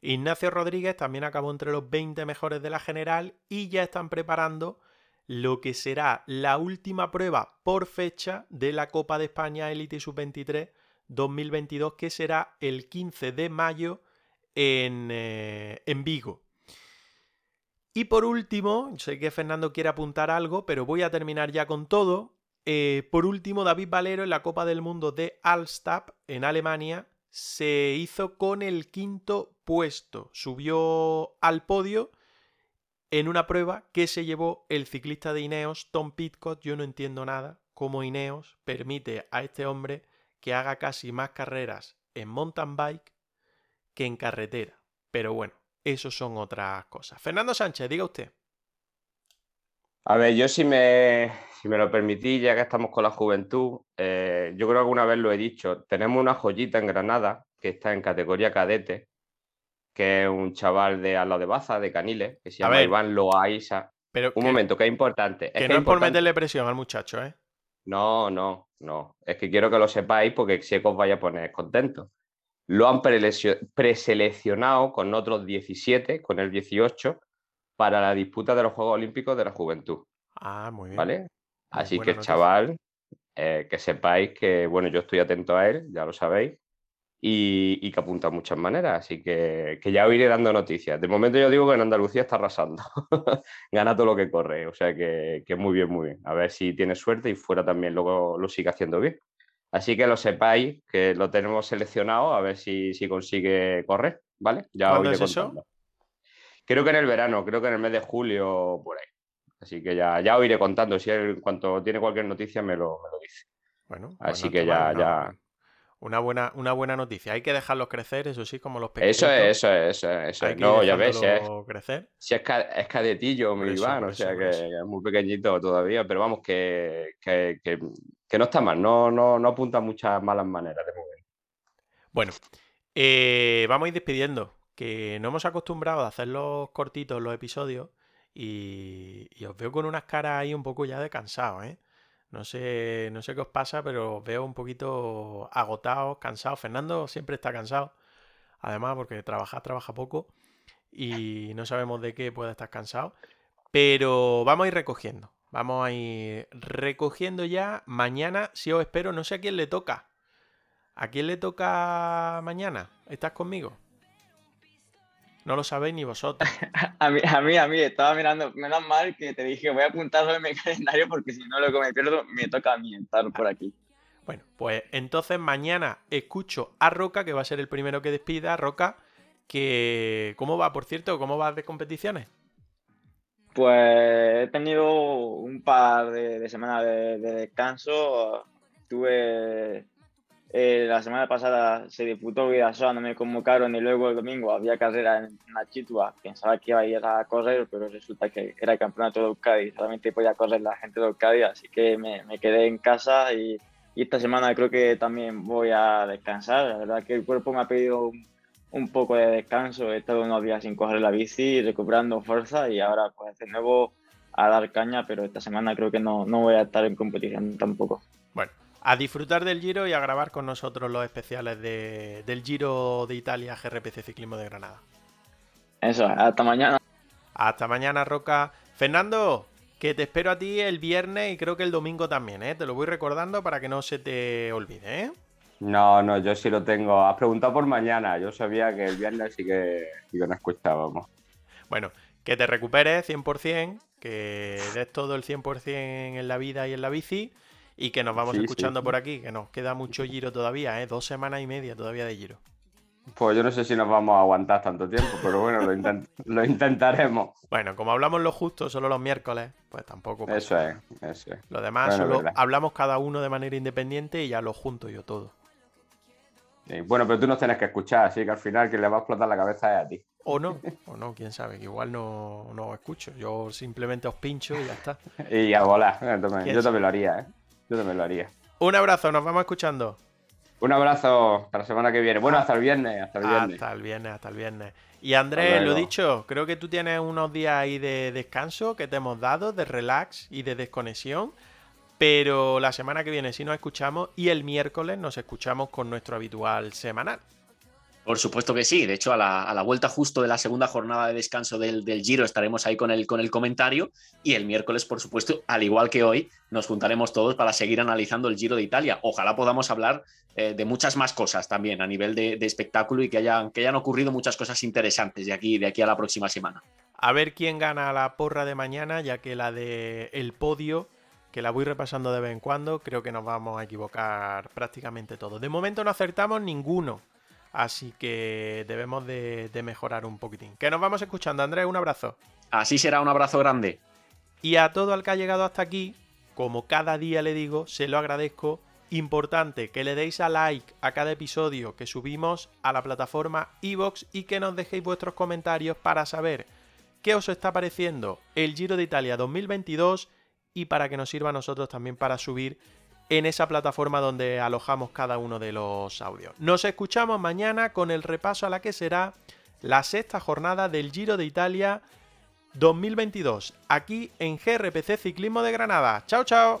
S1: Ignacio Rodríguez también acabó entre los 20 mejores de la general y ya están preparando lo que será la última prueba por fecha de la Copa de España Elite Sub-23 2022, que será el 15 de mayo en, eh, en Vigo. Y por último, sé que Fernando quiere apuntar algo, pero voy a terminar ya con todo. Eh, por último, David Valero en la Copa del Mundo de Alstab en Alemania se hizo con el quinto puesto. Subió al podio en una prueba que se llevó el ciclista de Ineos, Tom Pitcock. Yo no entiendo nada cómo Ineos permite a este hombre que haga casi más carreras en mountain bike que en carretera. Pero bueno, eso son otras cosas. Fernando Sánchez, diga usted.
S5: A ver, yo si me, si me lo permitís, ya que estamos con la juventud, eh, yo creo que alguna vez lo he dicho, tenemos una joyita en Granada que está en categoría cadete, que es un chaval de al de Baza, de Caniles, que se llama Iván Loaiza. Pero un momento, que es importante.
S1: que, no es por meterle presión al muchacho, ¿eh?
S5: No, no, no. Es que quiero que lo sepáis porque si os vaya a poner contento lo han preseleccionado con otros 17, con el 18, para la disputa de los Juegos Olímpicos de la Juventud.
S1: Ah, muy bien.
S5: ¿Vale? Así que, chaval, eh, que sepáis que, bueno, yo estoy atento a él, ya lo sabéis, y, que apunta de muchas maneras. Así que, ya os iré dando noticias. De momento yo digo que en Andalucía está arrasando. Gana todo lo que corre. O sea que, que, muy bien, muy bien. A ver si tiene suerte y fuera también luego lo sigue haciendo bien. Así que lo sepáis, que lo tenemos seleccionado, a ver si, consigue correr, ¿vale?
S1: Ya ¿Cuándo es eso?
S5: Creo que en el verano, creo que en el mes de julio, por ahí. Así que ya, ya os iré contando. Si en cuanto tiene cualquier noticia, me lo, dice. Bueno, así que ya, ya.
S1: Una buena, una buena noticia. Hay que dejarlos crecer, eso sí, como los pequeños.
S5: Eso es, eso es, eso es. Eso No, ya ves, es,
S1: crecer.
S5: Si es, es cadetillo, mi Iván, o sea que es muy pequeñito todavía, pero vamos, que, que, que no está mal, no, no, no apunta muchas malas maneras de mover.
S1: Bueno, eh, vamos a ir despidiendo, que no hemos acostumbrado a hacer los cortitos, los episodios, y, os veo con unas caras ahí un poco ya de cansado, ¿eh? No sé, no sé qué os pasa, pero os veo un poquito agotados, cansados. Fernando siempre está cansado, además porque trabaja, trabaja poco y no sabemos de qué puede estar cansado. Pero vamos a ir recogiendo. Vamos a ir recogiendo ya. Mañana, si os espero, no sé a quién le toca. ¿A quién le toca mañana? ¿Estás conmigo? No lo sabéis ni vosotros.
S4: A mí, a mí, a mí, estaba mirando, menos mal que te dije, voy a apuntarlo en mi calendario porque si no, lo que me pierdo, me toca a mí estar por aquí.
S1: Bueno, pues entonces mañana escucho a Roca, que va a ser el primero que despida. Roca, que ¿cómo va, por cierto? ¿Cómo vas de competiciones?
S4: Pues he tenido un par de, de semanas de, de descanso. Tuve eh, la semana pasada se disputó Vidasoa, no me convocaron y luego el domingo había carrera en la Chitua. Pensaba que iba a ir a correr, pero resulta que era campeonato de Euskadi, solamente podía correr la gente de Euskadi, así que me, me quedé en casa y, y, esta semana creo que también voy a descansar. La verdad que el cuerpo me ha pedido un, un poco de descanso, he estado unos días sin coger la bici, recuperando fuerza y ahora pues de nuevo a dar caña, pero esta semana creo que no, no voy a estar en competición tampoco.
S1: Bueno, a disfrutar del Giro y a grabar con nosotros los especiales de, del Giro de Italia GRPC Ciclismo de Granada.
S4: Eso, hasta mañana.
S1: Hasta mañana, Roca. Fernando, que te espero a ti el viernes y creo que el domingo también, ¿eh? Te lo voy recordando para que no se te olvide, ¿eh?
S5: No, no, yo sí lo tengo. Has preguntado por mañana. Yo sabía que el viernes sí que, sí que no escuchábamos.
S1: Bueno, que te recuperes 100%, que des todo el 100% en la vida y en la bici y que nos vamos sí, escuchando sí. por aquí, que nos queda mucho giro todavía, ¿eh? dos semanas y media todavía de giro.
S5: Pues yo no sé si nos vamos a aguantar tanto tiempo, pero bueno, lo, intent lo intentaremos.
S1: Bueno, como hablamos lo justo, solo los miércoles, pues tampoco.
S5: Pasa. Eso es, eso es.
S1: Lo demás bueno, solo hablamos cada uno de manera independiente y ya lo junto yo todo.
S5: Sí, bueno, pero tú nos tienes que escuchar, así que al final quien le va a explotar la cabeza es a ti.
S1: O no, o no, quién sabe, que igual no, no os escucho. Yo simplemente os pincho y ya está.
S5: y a volar, yo también, yo también lo haría, ¿eh? Yo también lo haría.
S1: Un abrazo, nos vamos escuchando.
S5: Un abrazo hasta la semana que viene. Bueno, hasta el viernes, hasta el viernes.
S1: Hasta el viernes, hasta el viernes. Y Andrés, lo dicho, creo que tú tienes unos días ahí de descanso que te hemos dado, de relax y de desconexión. Pero la semana que viene sí nos escuchamos y el miércoles nos escuchamos con nuestro habitual semanal.
S2: Por supuesto que sí. De hecho, a la, a la, vuelta justo de la segunda jornada de descanso del, del, Giro estaremos ahí con el, con el comentario y el miércoles, por supuesto, al igual que hoy, nos juntaremos todos para seguir analizando el Giro de Italia. Ojalá podamos hablar eh, de muchas más cosas también a nivel de, de, espectáculo y que hayan, que hayan ocurrido muchas cosas interesantes de aquí, de aquí a la próxima semana.
S1: A ver quién gana la porra de mañana, ya que la de el podio que la voy repasando de vez en cuando, creo que nos vamos a equivocar prácticamente todos. De momento no acertamos ninguno. Así que debemos de, de, mejorar un poquitín. Que nos vamos escuchando, Andrés, un abrazo.
S2: Así será, un abrazo grande.
S1: Y a todo el que ha llegado hasta aquí, como cada día le digo, se lo agradezco. Importante que le deis a like a cada episodio que subimos a la plataforma iVoox y que nos dejéis vuestros comentarios para saber qué os está pareciendo el Giro de Italia 2022 y para que nos sirva a nosotros también para subir en esa plataforma donde alojamos cada uno de los audios. Nos escuchamos mañana con el repaso a la que será la sexta jornada del Giro de Italia 2022, aquí en GRPC Ciclismo de Granada. Chao, chao.